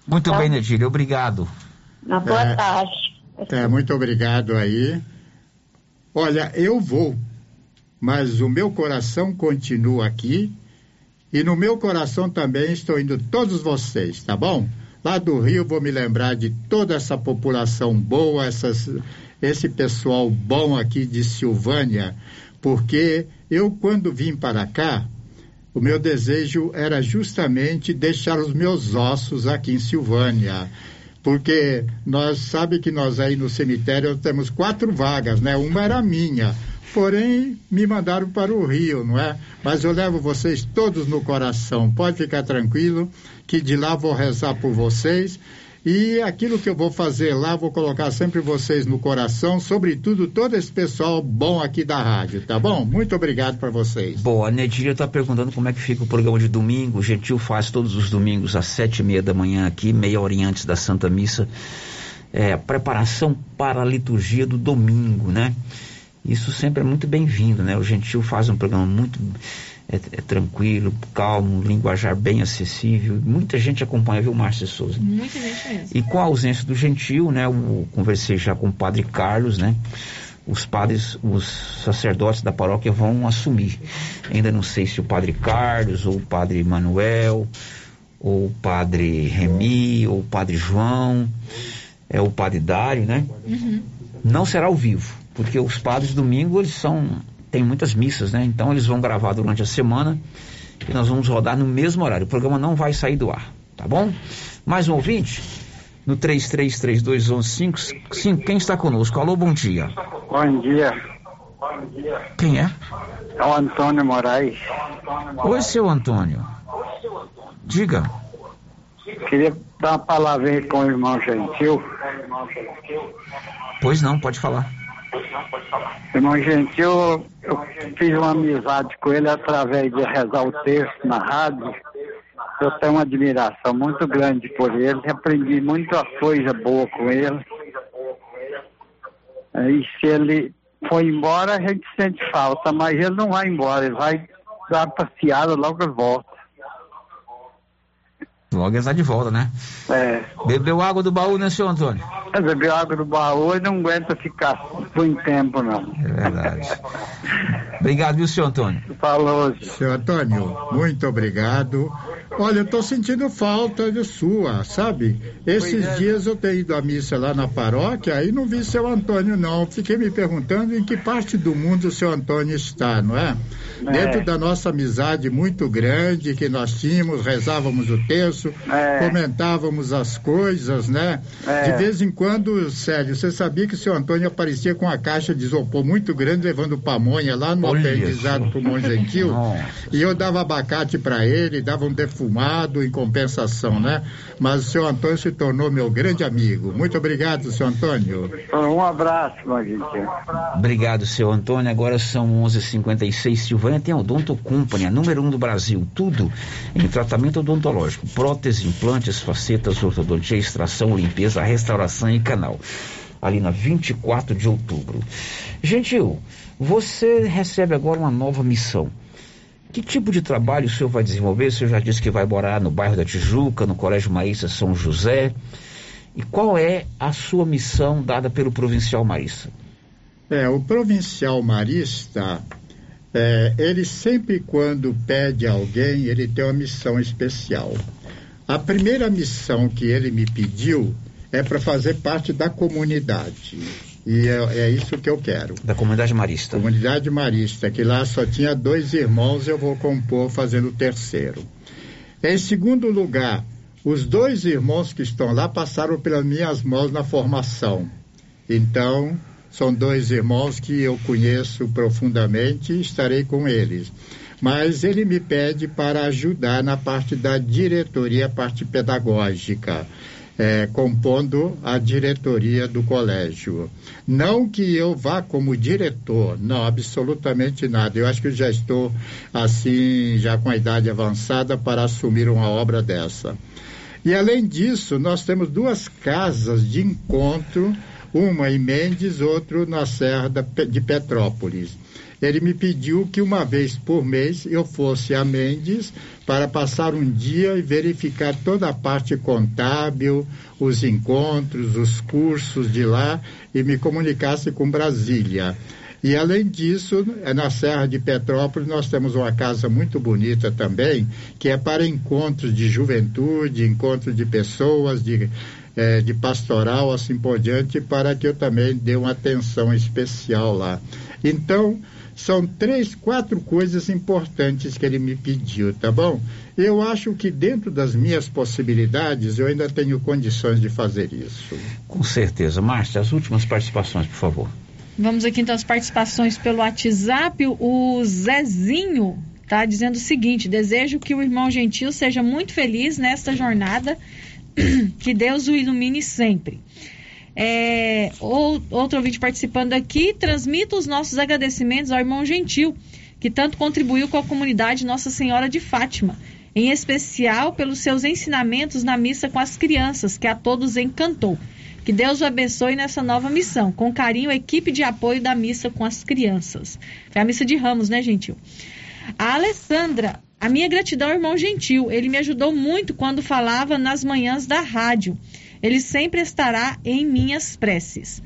Muito então, bem, Nedília, obrigado. Uma boa é, tarde. É, muito obrigado aí. Olha, eu vou, mas o meu coração continua aqui e no meu coração também estou indo todos vocês, tá bom? Lá do Rio vou me lembrar de toda essa população boa, essas, esse pessoal bom aqui de Silvânia, porque eu quando vim para cá, o meu desejo era justamente deixar os meus ossos aqui em Silvânia porque nós sabe que nós aí no cemitério temos quatro vagas, né? Uma era minha, porém me mandaram para o Rio, não é? Mas eu levo vocês todos no coração. Pode ficar tranquilo que de lá vou rezar por vocês e aquilo que eu vou fazer lá, vou colocar sempre vocês no coração, sobretudo todo esse pessoal bom aqui da rádio, tá bom? Muito obrigado para vocês. Bom, a Nedília está perguntando como é que fica o programa de domingo. O Gentil faz todos os domingos às sete e meia da manhã aqui, meia hora antes da Santa Missa. É, preparação para a liturgia do domingo, né? Isso sempre é muito bem-vindo, né? O Gentil faz um programa muito é, é, tranquilo, calmo, linguajar bem acessível. Muita gente acompanha, viu, Márcia Souza? Muita gente mesmo. E com a ausência do Gentil, né? Eu conversei já com o padre Carlos, né? Os padres, os sacerdotes da paróquia vão assumir. Ainda não sei se o padre Carlos, ou o padre Manuel, ou o padre Remi, ou o padre João, é o padre Dário, né? Uhum. Não será ao vivo, porque os padres domingo eles são tem muitas missas, né? Então eles vão gravar durante a semana e nós vamos rodar no mesmo horário. O programa não vai sair do ar, tá bom? Mais um ouvinte? No 33321155, quem está conosco? Alô, bom dia. Bom dia. Quem é? É o Antônio Moraes. Oi, seu Antônio. Diga. Queria dar uma palavrinha com o irmão Gentil. Pois não, pode falar. Irmão Gentil, eu fiz uma amizade com ele através de rezar o texto na rádio. Eu tenho uma admiração muito grande por ele, aprendi muita coisa boa com ele. E se ele for embora, a gente sente falta, mas ele não vai embora, ele vai dar passeada logo volta. Logo está de volta, né? É. Bebeu água do baú, né, senhor Antônio? Bebeu água do baú e não aguenta ficar muito tempo, não. É verdade. obrigado, viu, senhor Antônio? Falou. Senhor Antônio, muito obrigado. Olha, eu estou sentindo falta de sua, sabe? Esses é. dias eu tenho ido à missa lá na paróquia e não vi seu Antônio, não. Fiquei me perguntando em que parte do mundo o seu Antônio está, não é? É. Dentro da nossa amizade muito grande que nós tínhamos, rezávamos o terço, É. comentávamos as coisas, né? É. De vez em quando, Célio, você sabia que o seu Antônio aparecia com a caixa de isopor muito grande, levando pamonha lá no Olha aprendizado só. pro Monte Gentil? Nossa. E eu dava abacate para ele, dava um defumado em compensação, né? Mas o seu Antônio se tornou meu grande amigo. Muito obrigado, seu Antônio. Um abraço, Gentil. Obrigado, seu Antônio. Agora são 11h56. Silvânia tem a Odonto Company, a número um do Brasil. Tudo em tratamento odontológico: prótese, implantes, facetas, ortodontia, extração, limpeza, restauração e canal. Ali na 24 de outubro. Gentil, você recebe agora uma nova missão. Que tipo de trabalho o senhor vai desenvolver? O senhor já disse que vai morar no bairro da Tijuca, no Colégio Marista São José. E qual é a sua missão dada pelo Provincial Marista? É, o provincial marista, é, ele sempre quando pede alguém, ele tem uma missão especial. A primeira missão que ele me pediu é para fazer parte da comunidade. E é, é isso que eu quero. Da comunidade marista. Comunidade marista, que lá só tinha dois irmãos, eu vou compor fazendo o terceiro. Em segundo lugar, os dois irmãos que estão lá passaram pelas minhas mãos na formação. Então, são dois irmãos que eu conheço profundamente e estarei com eles. Mas ele me pede para ajudar na parte da diretoria, parte pedagógica, é, compondo a diretoria do colégio. Não que eu vá como diretor, não, absolutamente nada. Eu acho que já estou assim, já com a idade avançada para assumir uma obra dessa. E além disso, nós temos duas casas de encontro, uma em Mendes, outra na Serra de Petrópolis. Ele me pediu que uma vez por mês eu fosse a Mendes para passar um dia e verificar toda a parte contábil, os encontros, os cursos de lá e me comunicasse com Brasília. E além disso, na Serra de Petrópolis nós temos uma casa muito bonita também, que é para encontros de juventude, encontros de pessoas, de, eh, de pastoral, assim por diante, para que eu também dê uma atenção especial lá. Então, são três, quatro coisas importantes que ele me pediu, tá bom? Eu acho que dentro das minhas possibilidades eu ainda tenho condições de fazer isso. Com certeza. Márcia, as últimas participações, por favor. Vamos aqui então as participações pelo WhatsApp. O Zezinho está dizendo o seguinte: desejo que o irmão Gentil seja muito feliz nesta jornada, que Deus o ilumine sempre. É, ou, outro ouvinte participando aqui, transmita os nossos agradecimentos ao irmão Gentil, que tanto contribuiu com a comunidade Nossa Senhora de Fátima, em especial pelos seus ensinamentos na missa com as crianças, que a todos encantou. Que Deus o abençoe nessa nova missão. Com carinho, a equipe de apoio da missa com as crianças. Foi a missa de Ramos, né, Gentil? A Alessandra, a minha gratidão ao irmão Gentil. Ele me ajudou muito quando falava nas manhãs da rádio. Ele sempre estará em minhas preces.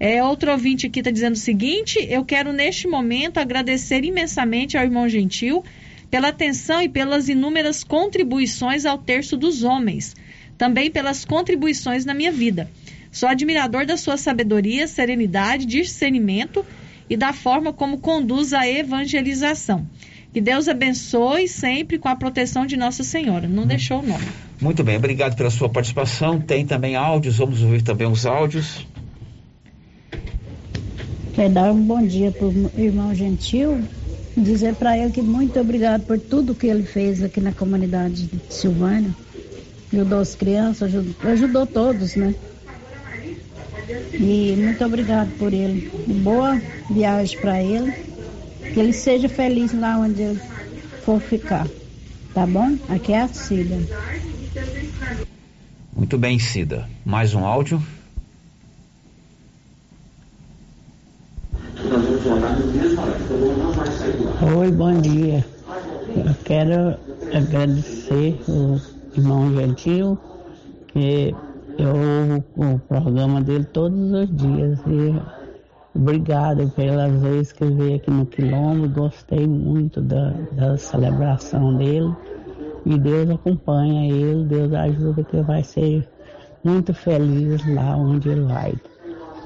É, outro ouvinte aqui está dizendo o seguinte: eu quero neste momento agradecer imensamente ao irmão Gentil pela atenção e pelas inúmeras contribuições ao terço dos homens, também pelas contribuições na minha vida. Sou admirador da sua sabedoria, serenidade, discernimento e da forma como conduz a evangelização. Que Deus abençoe sempre com a proteção de Nossa Senhora. Não deixou o nome. Muito bem, obrigado pela sua participação. Tem também áudios, vamos ouvir também os áudios. Quero dar um bom dia para o irmão Gentil, dizer para ele que muito obrigado por tudo que ele fez aqui na comunidade de Silvânia. Ajudou as crianças, ajudou, ajudou todos, né? E muito obrigado por ele. Boa viagem para ele. Que ele seja feliz lá onde ele for ficar. Tá bom? Aqui é a Cida. Muito bem, Cida. Mais um áudio. Oi, bom dia. Eu quero agradecer o irmão Gentil, que eu ouvo o programa dele todos os dias. E obrigado pelas vezes que eu veio aqui no Quilombo, gostei muito da, da celebração dele. E Deus acompanha ele, Deus ajuda que ele vai ser muito feliz lá onde ele vai.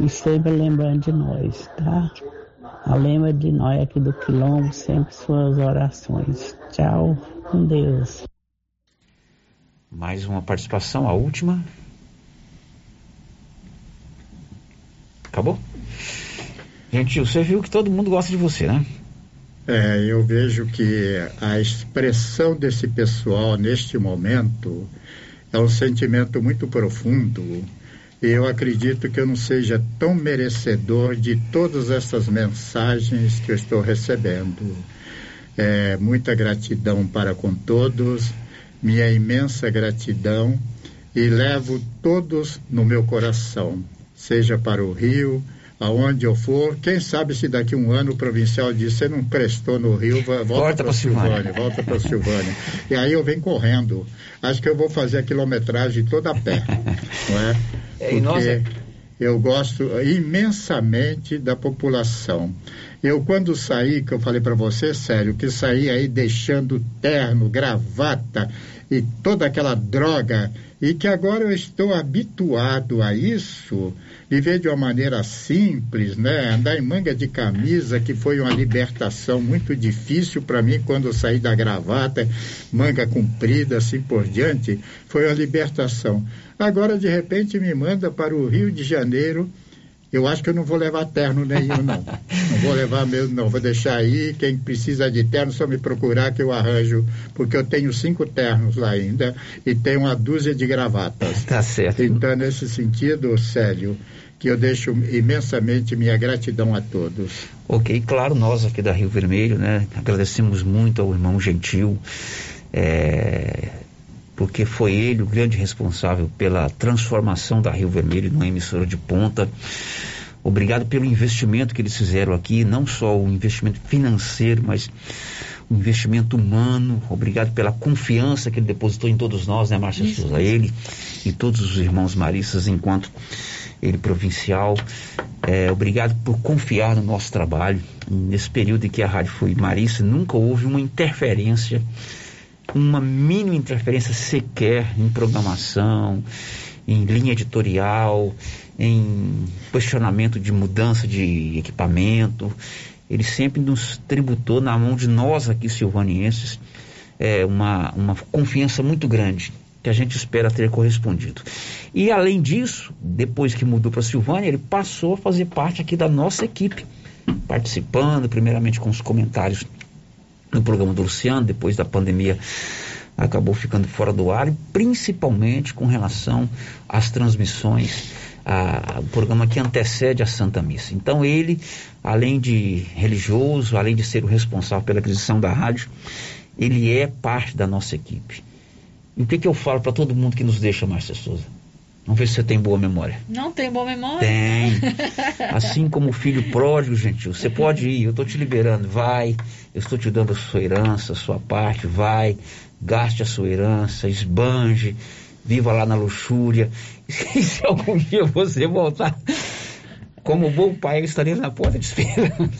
E sempre lembrando de nós, tá? A lembra de nós aqui do Quilombo, sempre suas orações. Tchau, com Deus. Mais uma participação, a última. Acabou? Gente, você viu que todo mundo gosta de você, né? É, eu vejo que a expressão desse pessoal neste momento é um sentimento muito profundo. E eu acredito que eu não seja tão merecedor de todas essas mensagens que eu estou recebendo. É, muita gratidão para com todos, minha imensa gratidão e levo todos no meu coração seja para o Rio, aonde eu for. Quem sabe se daqui a um ano o provincial diz, você não prestou no Rio, volta para Silvânia, Silvânia, volta para Silvânia. E aí eu venho correndo. Acho que eu vou fazer a quilometragem toda a pé, não é? Porque Nossa. eu gosto imensamente da população. Eu quando saí, que eu falei para você, sério, que saí aí deixando terno, gravata e toda aquela droga e que agora eu estou habituado a isso, viver de uma maneira simples, né? Andar em manga de camisa, que foi uma libertação muito difícil para mim quando eu saí da gravata, manga comprida, assim por diante, foi uma libertação. Agora, de repente, me manda para o Rio de Janeiro eu acho que eu não vou levar terno nenhum, não. Não vou levar mesmo, não. Vou deixar aí. Quem precisa de terno, só me procurar que eu arranjo. Porque eu tenho cinco ternos lá ainda e tenho uma dúzia de gravatas. Tá certo. Então, nesse sentido, Célio, que eu deixo imensamente minha gratidão a todos. Ok, claro, nós aqui da Rio Vermelho, né? Agradecemos muito ao irmão Gentil. É, porque foi ele o grande responsável pela transformação da Rio Vermelho numa emissora de ponta. Obrigado pelo investimento que eles fizeram aqui, não só o investimento financeiro, mas o investimento humano. Obrigado pela confiança que ele depositou em todos nós, né, Márcia Souza? Ele e todos os irmãos maristas, enquanto ele provincial. É, obrigado por confiar no nosso trabalho. Nesse período em que a rádio foi marista, nunca houve uma interferência uma mínima interferência sequer em programação, em linha editorial, em questionamento de mudança de equipamento. Ele sempre nos tributou na mão de nós aqui silvanienses é, uma, uma confiança muito grande que a gente espera ter correspondido. E além disso, depois que mudou para Silvânia, ele passou a fazer parte aqui da nossa equipe, participando primeiramente com os comentários no programa do Luciano, depois da pandemia acabou ficando fora do ar, principalmente com relação às transmissões, o programa que antecede a Santa Missa. Então ele, além de religioso, além de ser o responsável pela aquisição da rádio, ele é parte da nossa equipe. E o que, que eu falo para todo mundo que nos deixa, Márcia Souza? Vamos ver se você tem boa memória. Não tem boa memória? Tem. Assim como o filho pródigo, gentil. Você pode ir, eu estou te liberando. Vai, eu estou te dando a sua herança, a sua parte. Vai, gaste a sua herança, esbanje, viva lá na luxúria. E se algum dia você voltar, como bom pai, eu estaria na porta te esperando.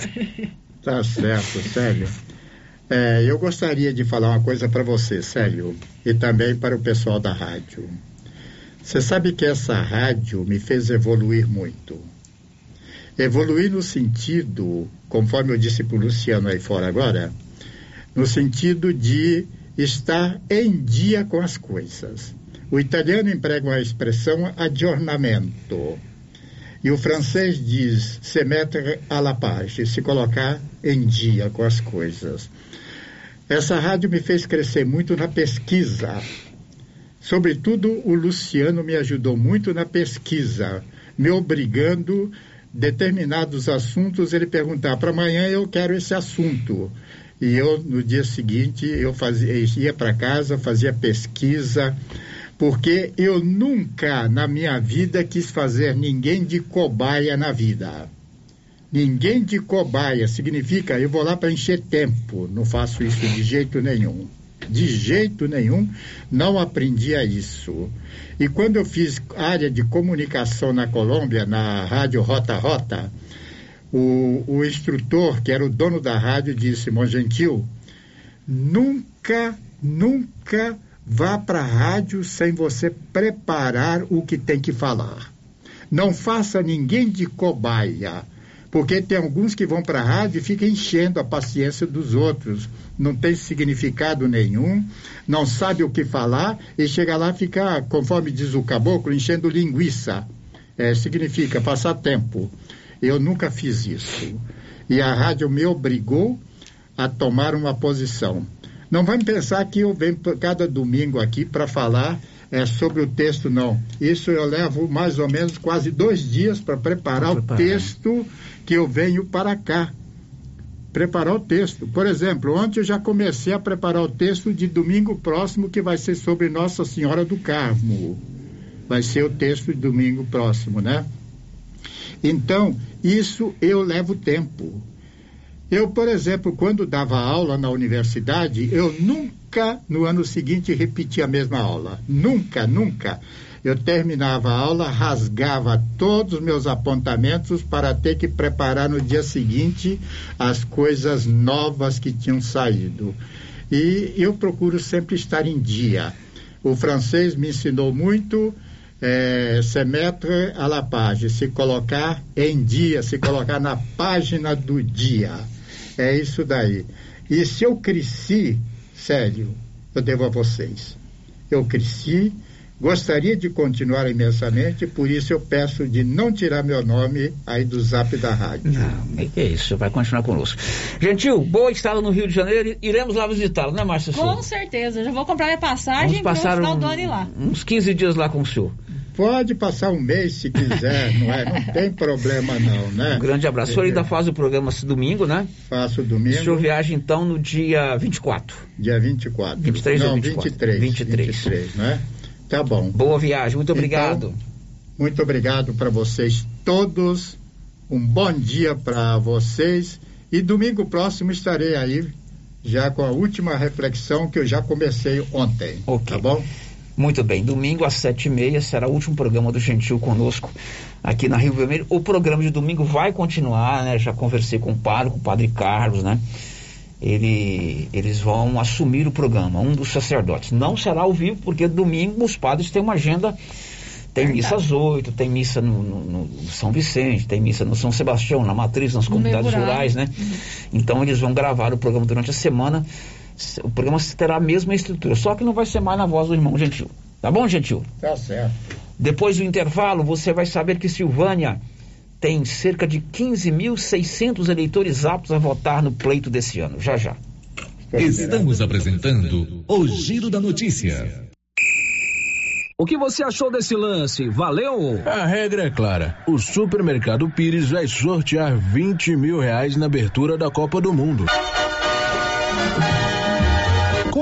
Tá certo, Célio. É, eu gostaria de falar uma coisa para você, Célio, e também para o pessoal da rádio. Você sabe que essa rádio me fez evoluir muito. Evoluir no sentido, conforme eu disse para o Luciano aí fora agora, no sentido de estar em dia com as coisas. O italiano emprega uma expressão aggiornamento. E o francês diz se mettre à la page, se colocar em dia com as coisas. Essa rádio me fez crescer muito na pesquisa. Sobretudo, o Luciano me ajudou muito na pesquisa, me obrigando determinados assuntos. Ele perguntar para amanhã eu quero esse assunto. E eu no dia seguinte eu fazia ia para casa fazia pesquisa porque eu nunca na minha vida quis fazer ninguém de cobaia na vida. Ninguém de cobaia significa eu vou lá para encher tempo não faço isso de jeito nenhum de jeito nenhum, não aprendia isso. E quando eu fiz área de comunicação na Colômbia, na rádio Rota Rota, o, o instrutor, que era o dono da rádio, disse: Mon Gentil, nunca, nunca vá para a rádio sem você preparar o que tem que falar. Não faça ninguém de cobaia. Porque tem alguns que vão para a rádio e ficam enchendo a paciência dos outros. Não tem significado nenhum, não sabe o que falar e chega lá e fica, conforme diz o caboclo, enchendo linguiça. É, significa passar tempo. Eu nunca fiz isso. E a rádio me obrigou a tomar uma posição. Não vamos pensar que eu venho cada domingo aqui para falar é, sobre o texto, não. Isso eu levo mais ou menos quase dois dias para preparar, preparar o texto que eu venho para cá preparar o texto. Por exemplo, ontem eu já comecei a preparar o texto de domingo próximo, que vai ser sobre Nossa Senhora do Carmo. Vai ser o texto de domingo próximo, né? Então, isso eu levo tempo. Eu, por exemplo, quando dava aula na universidade, eu nunca no ano seguinte repetia a mesma aula. Nunca, nunca. Eu terminava a aula, rasgava todos os meus apontamentos para ter que preparar no dia seguinte as coisas novas que tinham saído. E eu procuro sempre estar em dia. O francês me ensinou muito é, se mettre à la page, se colocar em dia, se colocar na página do dia. É isso daí. E se eu cresci, sério, eu devo a vocês. Eu cresci Gostaria de continuar imensamente, por isso eu peço de não tirar meu nome aí do zap da rádio. Não, que é isso, vai continuar conosco. Gentil, boa estada no Rio de Janeiro, iremos lá visitá-lo, né, Márcia Com certeza, já vou comprar minha passagem para passar um, do ano lá. Uns 15 dias lá com o senhor. Pode passar um mês se quiser, não é? Não tem problema não, né? Um grande abraço. O senhor ainda faz o programa esse domingo, né? Faço domingo. O senhor viaja então no dia 24. Dia 24. 23 não, ou 24? 23. 23. 23, não é? Tá bom. Boa viagem, muito obrigado. Então, muito obrigado para vocês todos. Um bom dia para vocês. E domingo próximo estarei aí já com a última reflexão que eu já comecei ontem. Okay. Tá bom? Muito bem, domingo às sete e meia será o último programa do Gentil conosco aqui na Rio Vermelho. O programa de domingo vai continuar, né? Já conversei com o padre, com o padre Carlos, né? Ele, eles vão assumir o programa, um dos sacerdotes. Não será ao vivo, porque domingo os padres têm uma agenda. Tem missa às oito, tem missa no, no, no, São Vicente, tem missa no São Sebastião, na Matriz, nas comunidades rurais, né? Uhum. Então eles vão gravar o programa durante a semana. O programa terá a mesma estrutura, só que não vai ser mais na voz do irmão Gentil. Tá bom, Gentil? Tá certo. Depois do intervalo, você vai saber que Silvânia tem cerca de 15.600 eleitores aptos a votar no pleito desse ano. Já já. Estamos apresentando o Giro da Notícia. O que você achou desse lance? Valeu? A regra é clara. O supermercado Pires vai sortear 20 mil reais na abertura da Copa do Mundo.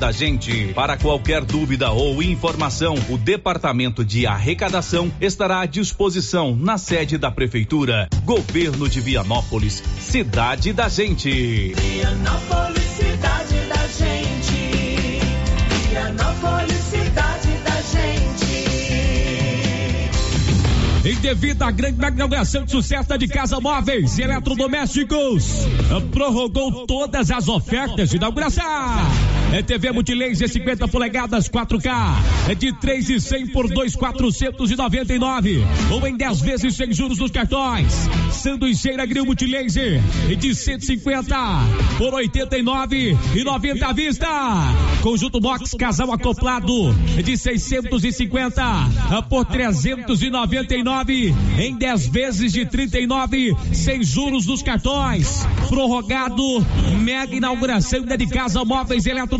da gente. Para qualquer dúvida ou informação, o Departamento de Arrecadação estará à disposição na sede da Prefeitura. Governo de Vianópolis, cidade da gente. Vianópolis, cidade da gente. Vianópolis, cidade da gente. Em devido à grande inauguração de sucesso da de Casa Móveis e Eletrodomésticos, prorrogou todas as ofertas de inauguração. É TV Multilaser 50 polegadas 4K. É de 3 e 100 por 2,499. Ou em 10 vezes sem juros nos cartões. Sanduicheira Grill Multilaser. É de 150 por 89 e 90 à vista. Conjunto Box Casal Acoplado. É de 650 por 399 em 10 vezes de 39 sem juros nos cartões. Prorrogado. Mega inauguração da de Casa Móveis Eletro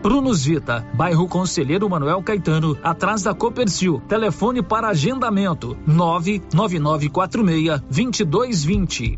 Prunus Vita, bairro Conselheiro Manuel Caetano, atrás da Copercil. Telefone para agendamento: 99946 2220.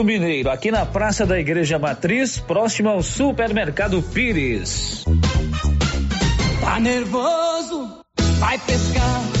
Mineiro, aqui na Praça da Igreja Matriz, próximo ao Supermercado Pires. Tá nervoso? Vai pescar.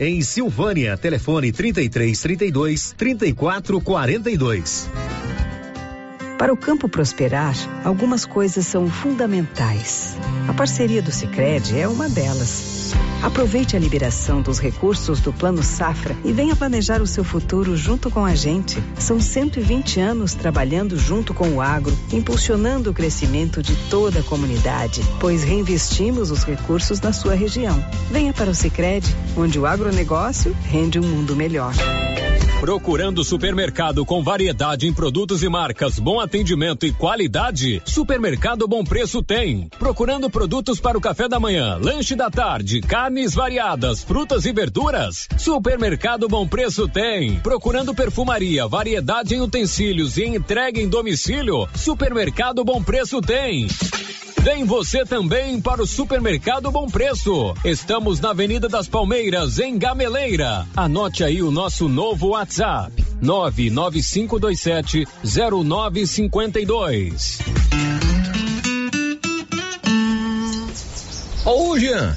em Silvânia. Telefone 33 32 34 42. Para o campo prosperar, algumas coisas são fundamentais. A parceria do Sicredi é uma delas. Aproveite a liberação dos recursos do Plano Safra e venha planejar o seu futuro junto com a gente. São 120 anos trabalhando junto com o agro, impulsionando o crescimento de toda a comunidade, pois reinvestimos os recursos na sua região. Venha para o Sicredi, onde o agronegócio rende um mundo melhor. Procurando supermercado com variedade em produtos e marcas, bom atendimento e qualidade? Supermercado Bom Preço tem. Procurando produtos para o café da manhã, lanche da tarde, carnes variadas, frutas e verduras? Supermercado Bom Preço tem. Procurando perfumaria, variedade em utensílios e entrega em domicílio? Supermercado Bom Preço tem. Vem você também para o Supermercado Bom Preço. Estamos na Avenida das Palmeiras, em Gameleira. Anote aí o nosso novo WhatsApp: 99527 0952. Ô, Jean.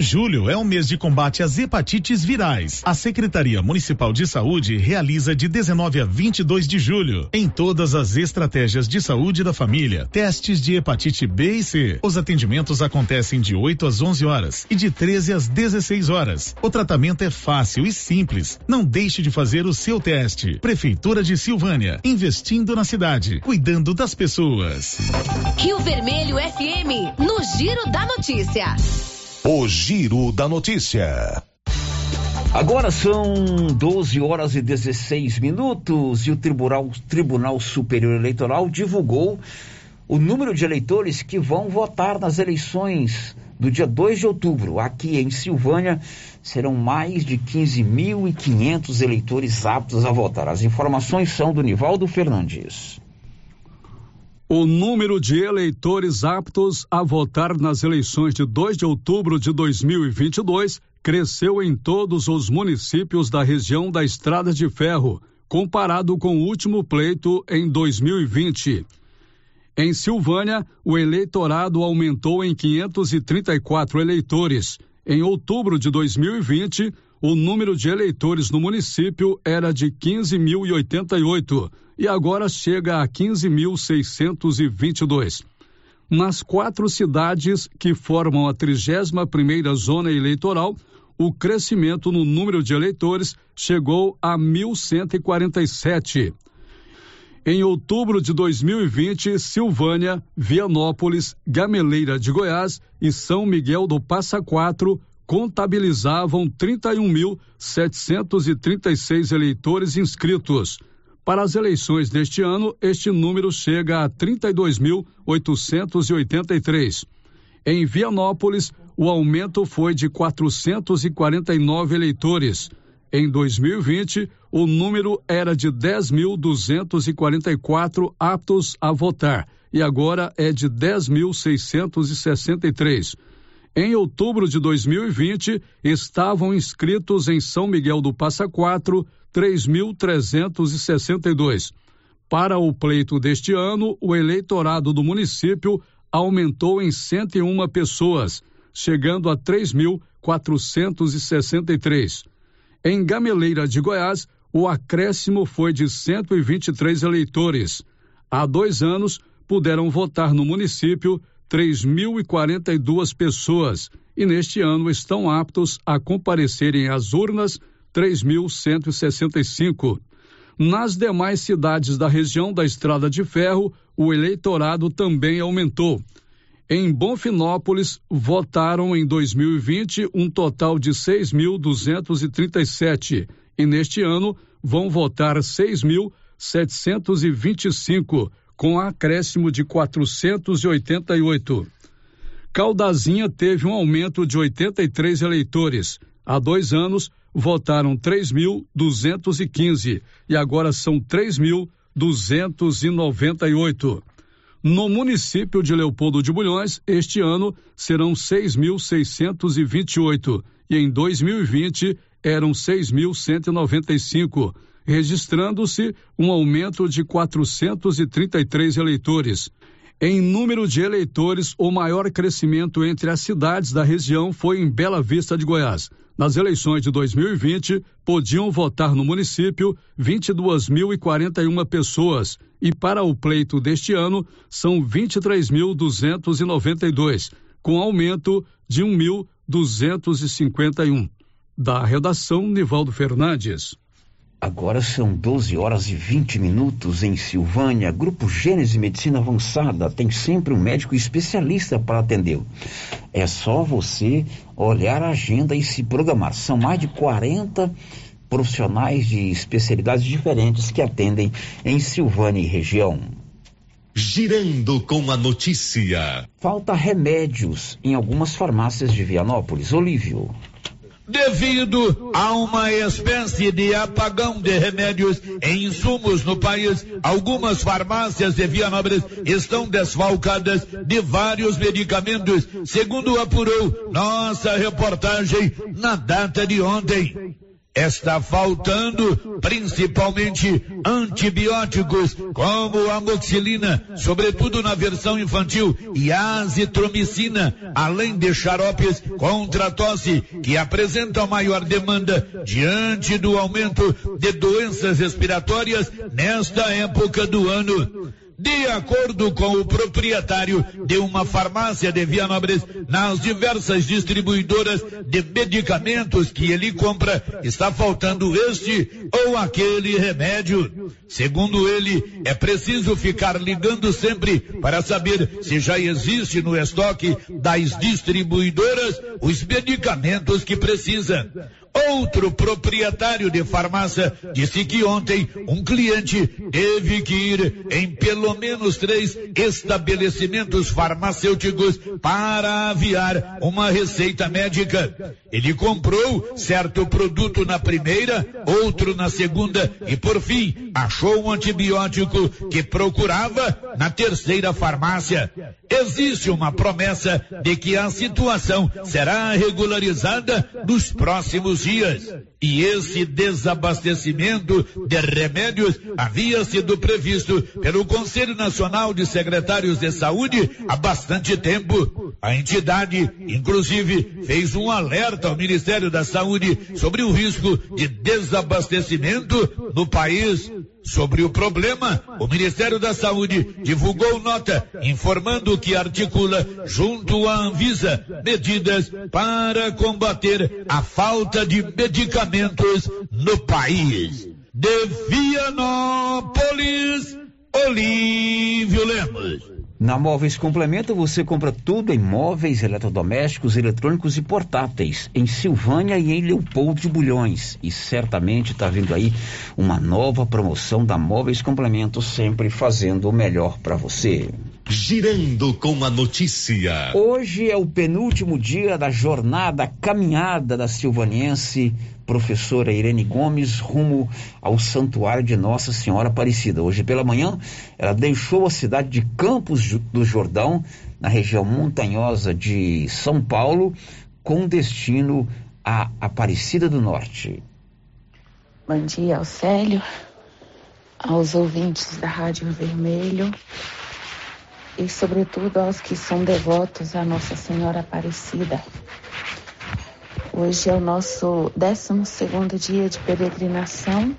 Julho é o mês de combate às hepatites virais. A Secretaria Municipal de Saúde realiza de 19 a 22 de julho, em todas as estratégias de saúde da família, testes de hepatite B e C. Os atendimentos acontecem de 8 às 11 horas e de 13 às 16 horas. O tratamento é fácil e simples. Não deixe de fazer o seu teste. Prefeitura de Silvânia, investindo na cidade, cuidando das pessoas. Rio Vermelho FM, no Giro da Notícia. O Giro da Notícia. Agora são 12 horas e 16 minutos e o Tribunal, Tribunal Superior Eleitoral divulgou o número de eleitores que vão votar nas eleições do dia 2 de outubro. Aqui em Silvânia serão mais de 15.500 eleitores aptos a votar. As informações são do Nivaldo Fernandes. O número de eleitores aptos a votar nas eleições de 2 de outubro de 2022 cresceu em todos os municípios da região da Estrada de Ferro, comparado com o último pleito em 2020. Em Silvânia, o eleitorado aumentou em 534 eleitores. Em outubro de 2020, o número de eleitores no município era de 15.088 e agora chega a 15.622. Nas quatro cidades que formam a 31ª zona eleitoral, o crescimento no número de eleitores chegou a 1.147. Em outubro de 2020, Silvânia, Vianópolis, Gameleira de Goiás e São Miguel do Passa Quatro contabilizavam 31.736 eleitores inscritos. Para as eleições deste ano, este número chega a 32.883. Em Vianópolis, o aumento foi de 449 eleitores. Em 2020, o número era de 10.244 aptos a votar e agora é de 10.663. Em outubro de 2020, estavam inscritos em São Miguel do Passa Quatro 3.362. Para o pleito deste ano, o eleitorado do município aumentou em 101 pessoas, chegando a 3.463. Em Gameleira de Goiás, o acréscimo foi de 123 eleitores. Há dois anos, puderam votar no município 3.042 pessoas e neste ano estão aptos a comparecerem às urnas 3.165. Nas demais cidades da região da Estrada de Ferro, o eleitorado também aumentou. Em Bonfinópolis, votaram em 2020 um total de 6.237 e neste ano vão votar 6.725 com acréscimo de 488. Caldazinha teve um aumento de 83 eleitores. Há dois anos, votaram 3.215 e agora são 3.298. No município de Leopoldo de Bulhões, este ano serão 6.628 e em 2020 eram 6.195 registrando-se um aumento de 433 eleitores. Em número de eleitores, o maior crescimento entre as cidades da região foi em Bela Vista de Goiás. Nas eleições de 2020, podiam votar no município 22.041 pessoas e para o pleito deste ano são 23.292, com aumento de 1.251. Da redação, Nivaldo Fernandes. Agora são 12 horas e 20 minutos em Silvânia. Grupo Gênese Medicina Avançada tem sempre um médico especialista para atendê-lo. É só você olhar a agenda e se programar. São mais de 40 profissionais de especialidades diferentes que atendem em Silvânia e região. Girando com a notícia. Falta remédios em algumas farmácias de Vianópolis. Olívio devido a uma espécie de apagão de remédios e insumos no país. Algumas farmácias de Vianópolis estão desfalcadas de vários medicamentos, segundo apurou nossa reportagem na data de ontem está faltando principalmente antibióticos como amoxicilina, sobretudo na versão infantil, e azitromicina, além de xaropes contra tosse, que apresentam maior demanda diante do aumento de doenças respiratórias nesta época do ano de acordo com o proprietário de uma farmácia de Vianópolis, nas diversas distribuidoras de medicamentos que ele compra, está faltando este ou aquele remédio. Segundo ele, é preciso ficar ligando sempre para saber se já existe no estoque das distribuidoras os medicamentos que precisa. Outro proprietário de farmácia disse que ontem um cliente teve que ir em pelo menos três estabelecimentos farmacêuticos para aviar uma receita médica. Ele comprou certo produto na primeira, outro na segunda e por fim achou um antibiótico que procurava na terceira farmácia. Existe uma promessa de que a situação será regularizada nos próximos dias. E esse desabastecimento de remédios havia sido previsto pelo Conselho Nacional de Secretários de Saúde há bastante tempo. A entidade, inclusive, fez um alerta ao Ministério da Saúde sobre o risco de desabastecimento no país. Sobre o problema, o Ministério da Saúde divulgou nota informando que articula, junto à Anvisa, medidas para combater a falta de medicamentos no país. De Vianópolis, Olívio Lemos. Na Móveis Complemento você compra tudo em móveis, eletrodomésticos, eletrônicos e portáteis, em Silvânia e em Leopoldo de Bulhões. E certamente está vindo aí uma nova promoção da Móveis Complemento, sempre fazendo o melhor para você. Girando com a notícia. Hoje é o penúltimo dia da jornada caminhada da silvaniense professora Irene Gomes rumo ao Santuário de Nossa Senhora Aparecida. Hoje pela manhã, ela deixou a cidade de Campos do Jordão, na região montanhosa de São Paulo, com destino a Aparecida do Norte. Bom dia, Alcélio, aos ouvintes da Rádio Vermelho e, sobretudo, aos que são devotos à Nossa Senhora Aparecida. Hoje é o nosso 12 dia de peregrinação,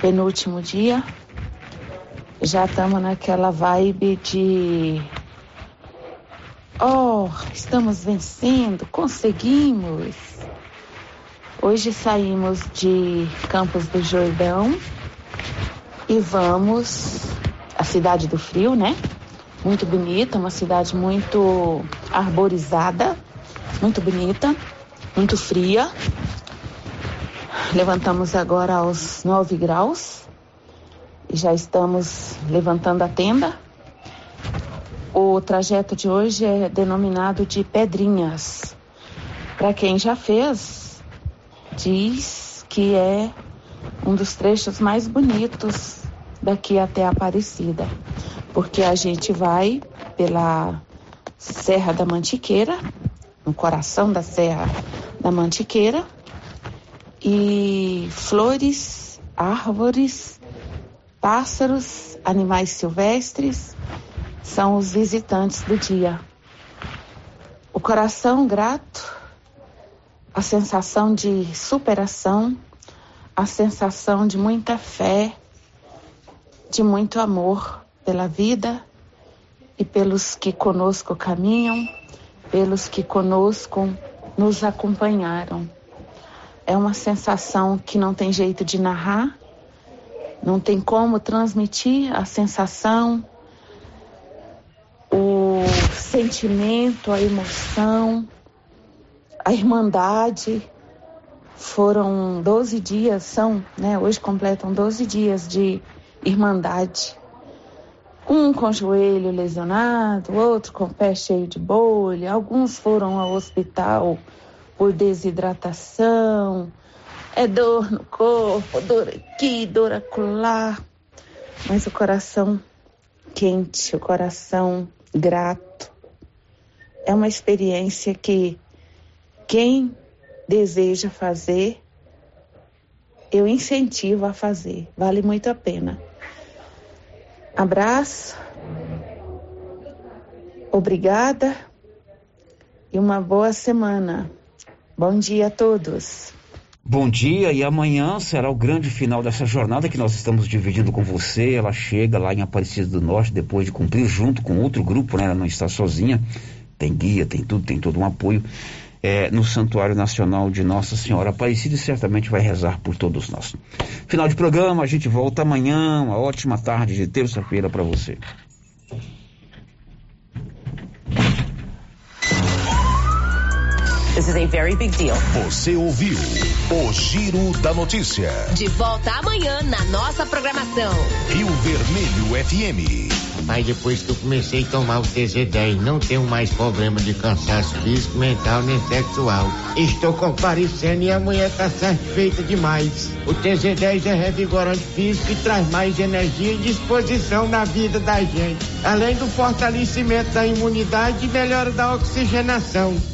penúltimo dia. Já estamos naquela vibe de. Oh, estamos vencendo, conseguimos. Hoje saímos de Campos do Jordão e vamos à Cidade do Frio, né? Muito bonita, uma cidade muito arborizada muito bonita, muito fria. Levantamos agora aos 9 graus e já estamos levantando a tenda. O trajeto de hoje é denominado de Pedrinhas. Para quem já fez, diz que é um dos trechos mais bonitos daqui até Aparecida, porque a gente vai pela Serra da Mantiqueira, no coração da Serra da Mantiqueira. E flores, árvores, pássaros, animais silvestres são os visitantes do dia. O coração grato, a sensação de superação, a sensação de muita fé, de muito amor pela vida e pelos que conosco caminham pelos que conosco nos acompanharam. É uma sensação que não tem jeito de narrar, não tem como transmitir a sensação, o sentimento, a emoção, a irmandade. Foram 12 dias, são, né? Hoje completam 12 dias de irmandade um com joelho lesionado, outro com pé cheio de bolha, alguns foram ao hospital por desidratação, é dor no corpo, dor aqui, dor acolá, mas o coração quente, o coração grato. É uma experiência que quem deseja fazer, eu incentivo a fazer, vale muito a pena. Abraço, obrigada e uma boa semana. Bom dia a todos. Bom dia e amanhã será o grande final dessa jornada que nós estamos dividindo com você. Ela chega lá em Aparecida do Norte depois de cumprir junto com outro grupo, né? Ela não está sozinha. Tem guia, tem tudo, tem todo um apoio é, no Santuário Nacional de Nossa Senhora Aparecida e certamente vai rezar por todos nós. Final de programa, a gente volta amanhã, uma ótima tarde de terça-feira para você. This is a very big deal. Você ouviu o Giro da Notícia. De volta amanhã na nossa programação. Rio Vermelho FM. Mas depois que eu comecei a tomar o TZ10, não tenho mais problema de cansaço físico, mental nem sexual. Estou comparecendo e a mulher está satisfeita demais. O TZ10 é revigorante físico e traz mais energia e disposição na vida da gente. Além do fortalecimento da imunidade e melhora da oxigenação.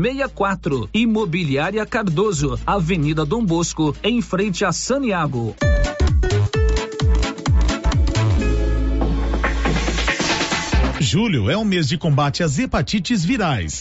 64. Imobiliária Cardoso, Avenida Dom Bosco, em frente a Saniago. Julho é um mês de combate às hepatites virais.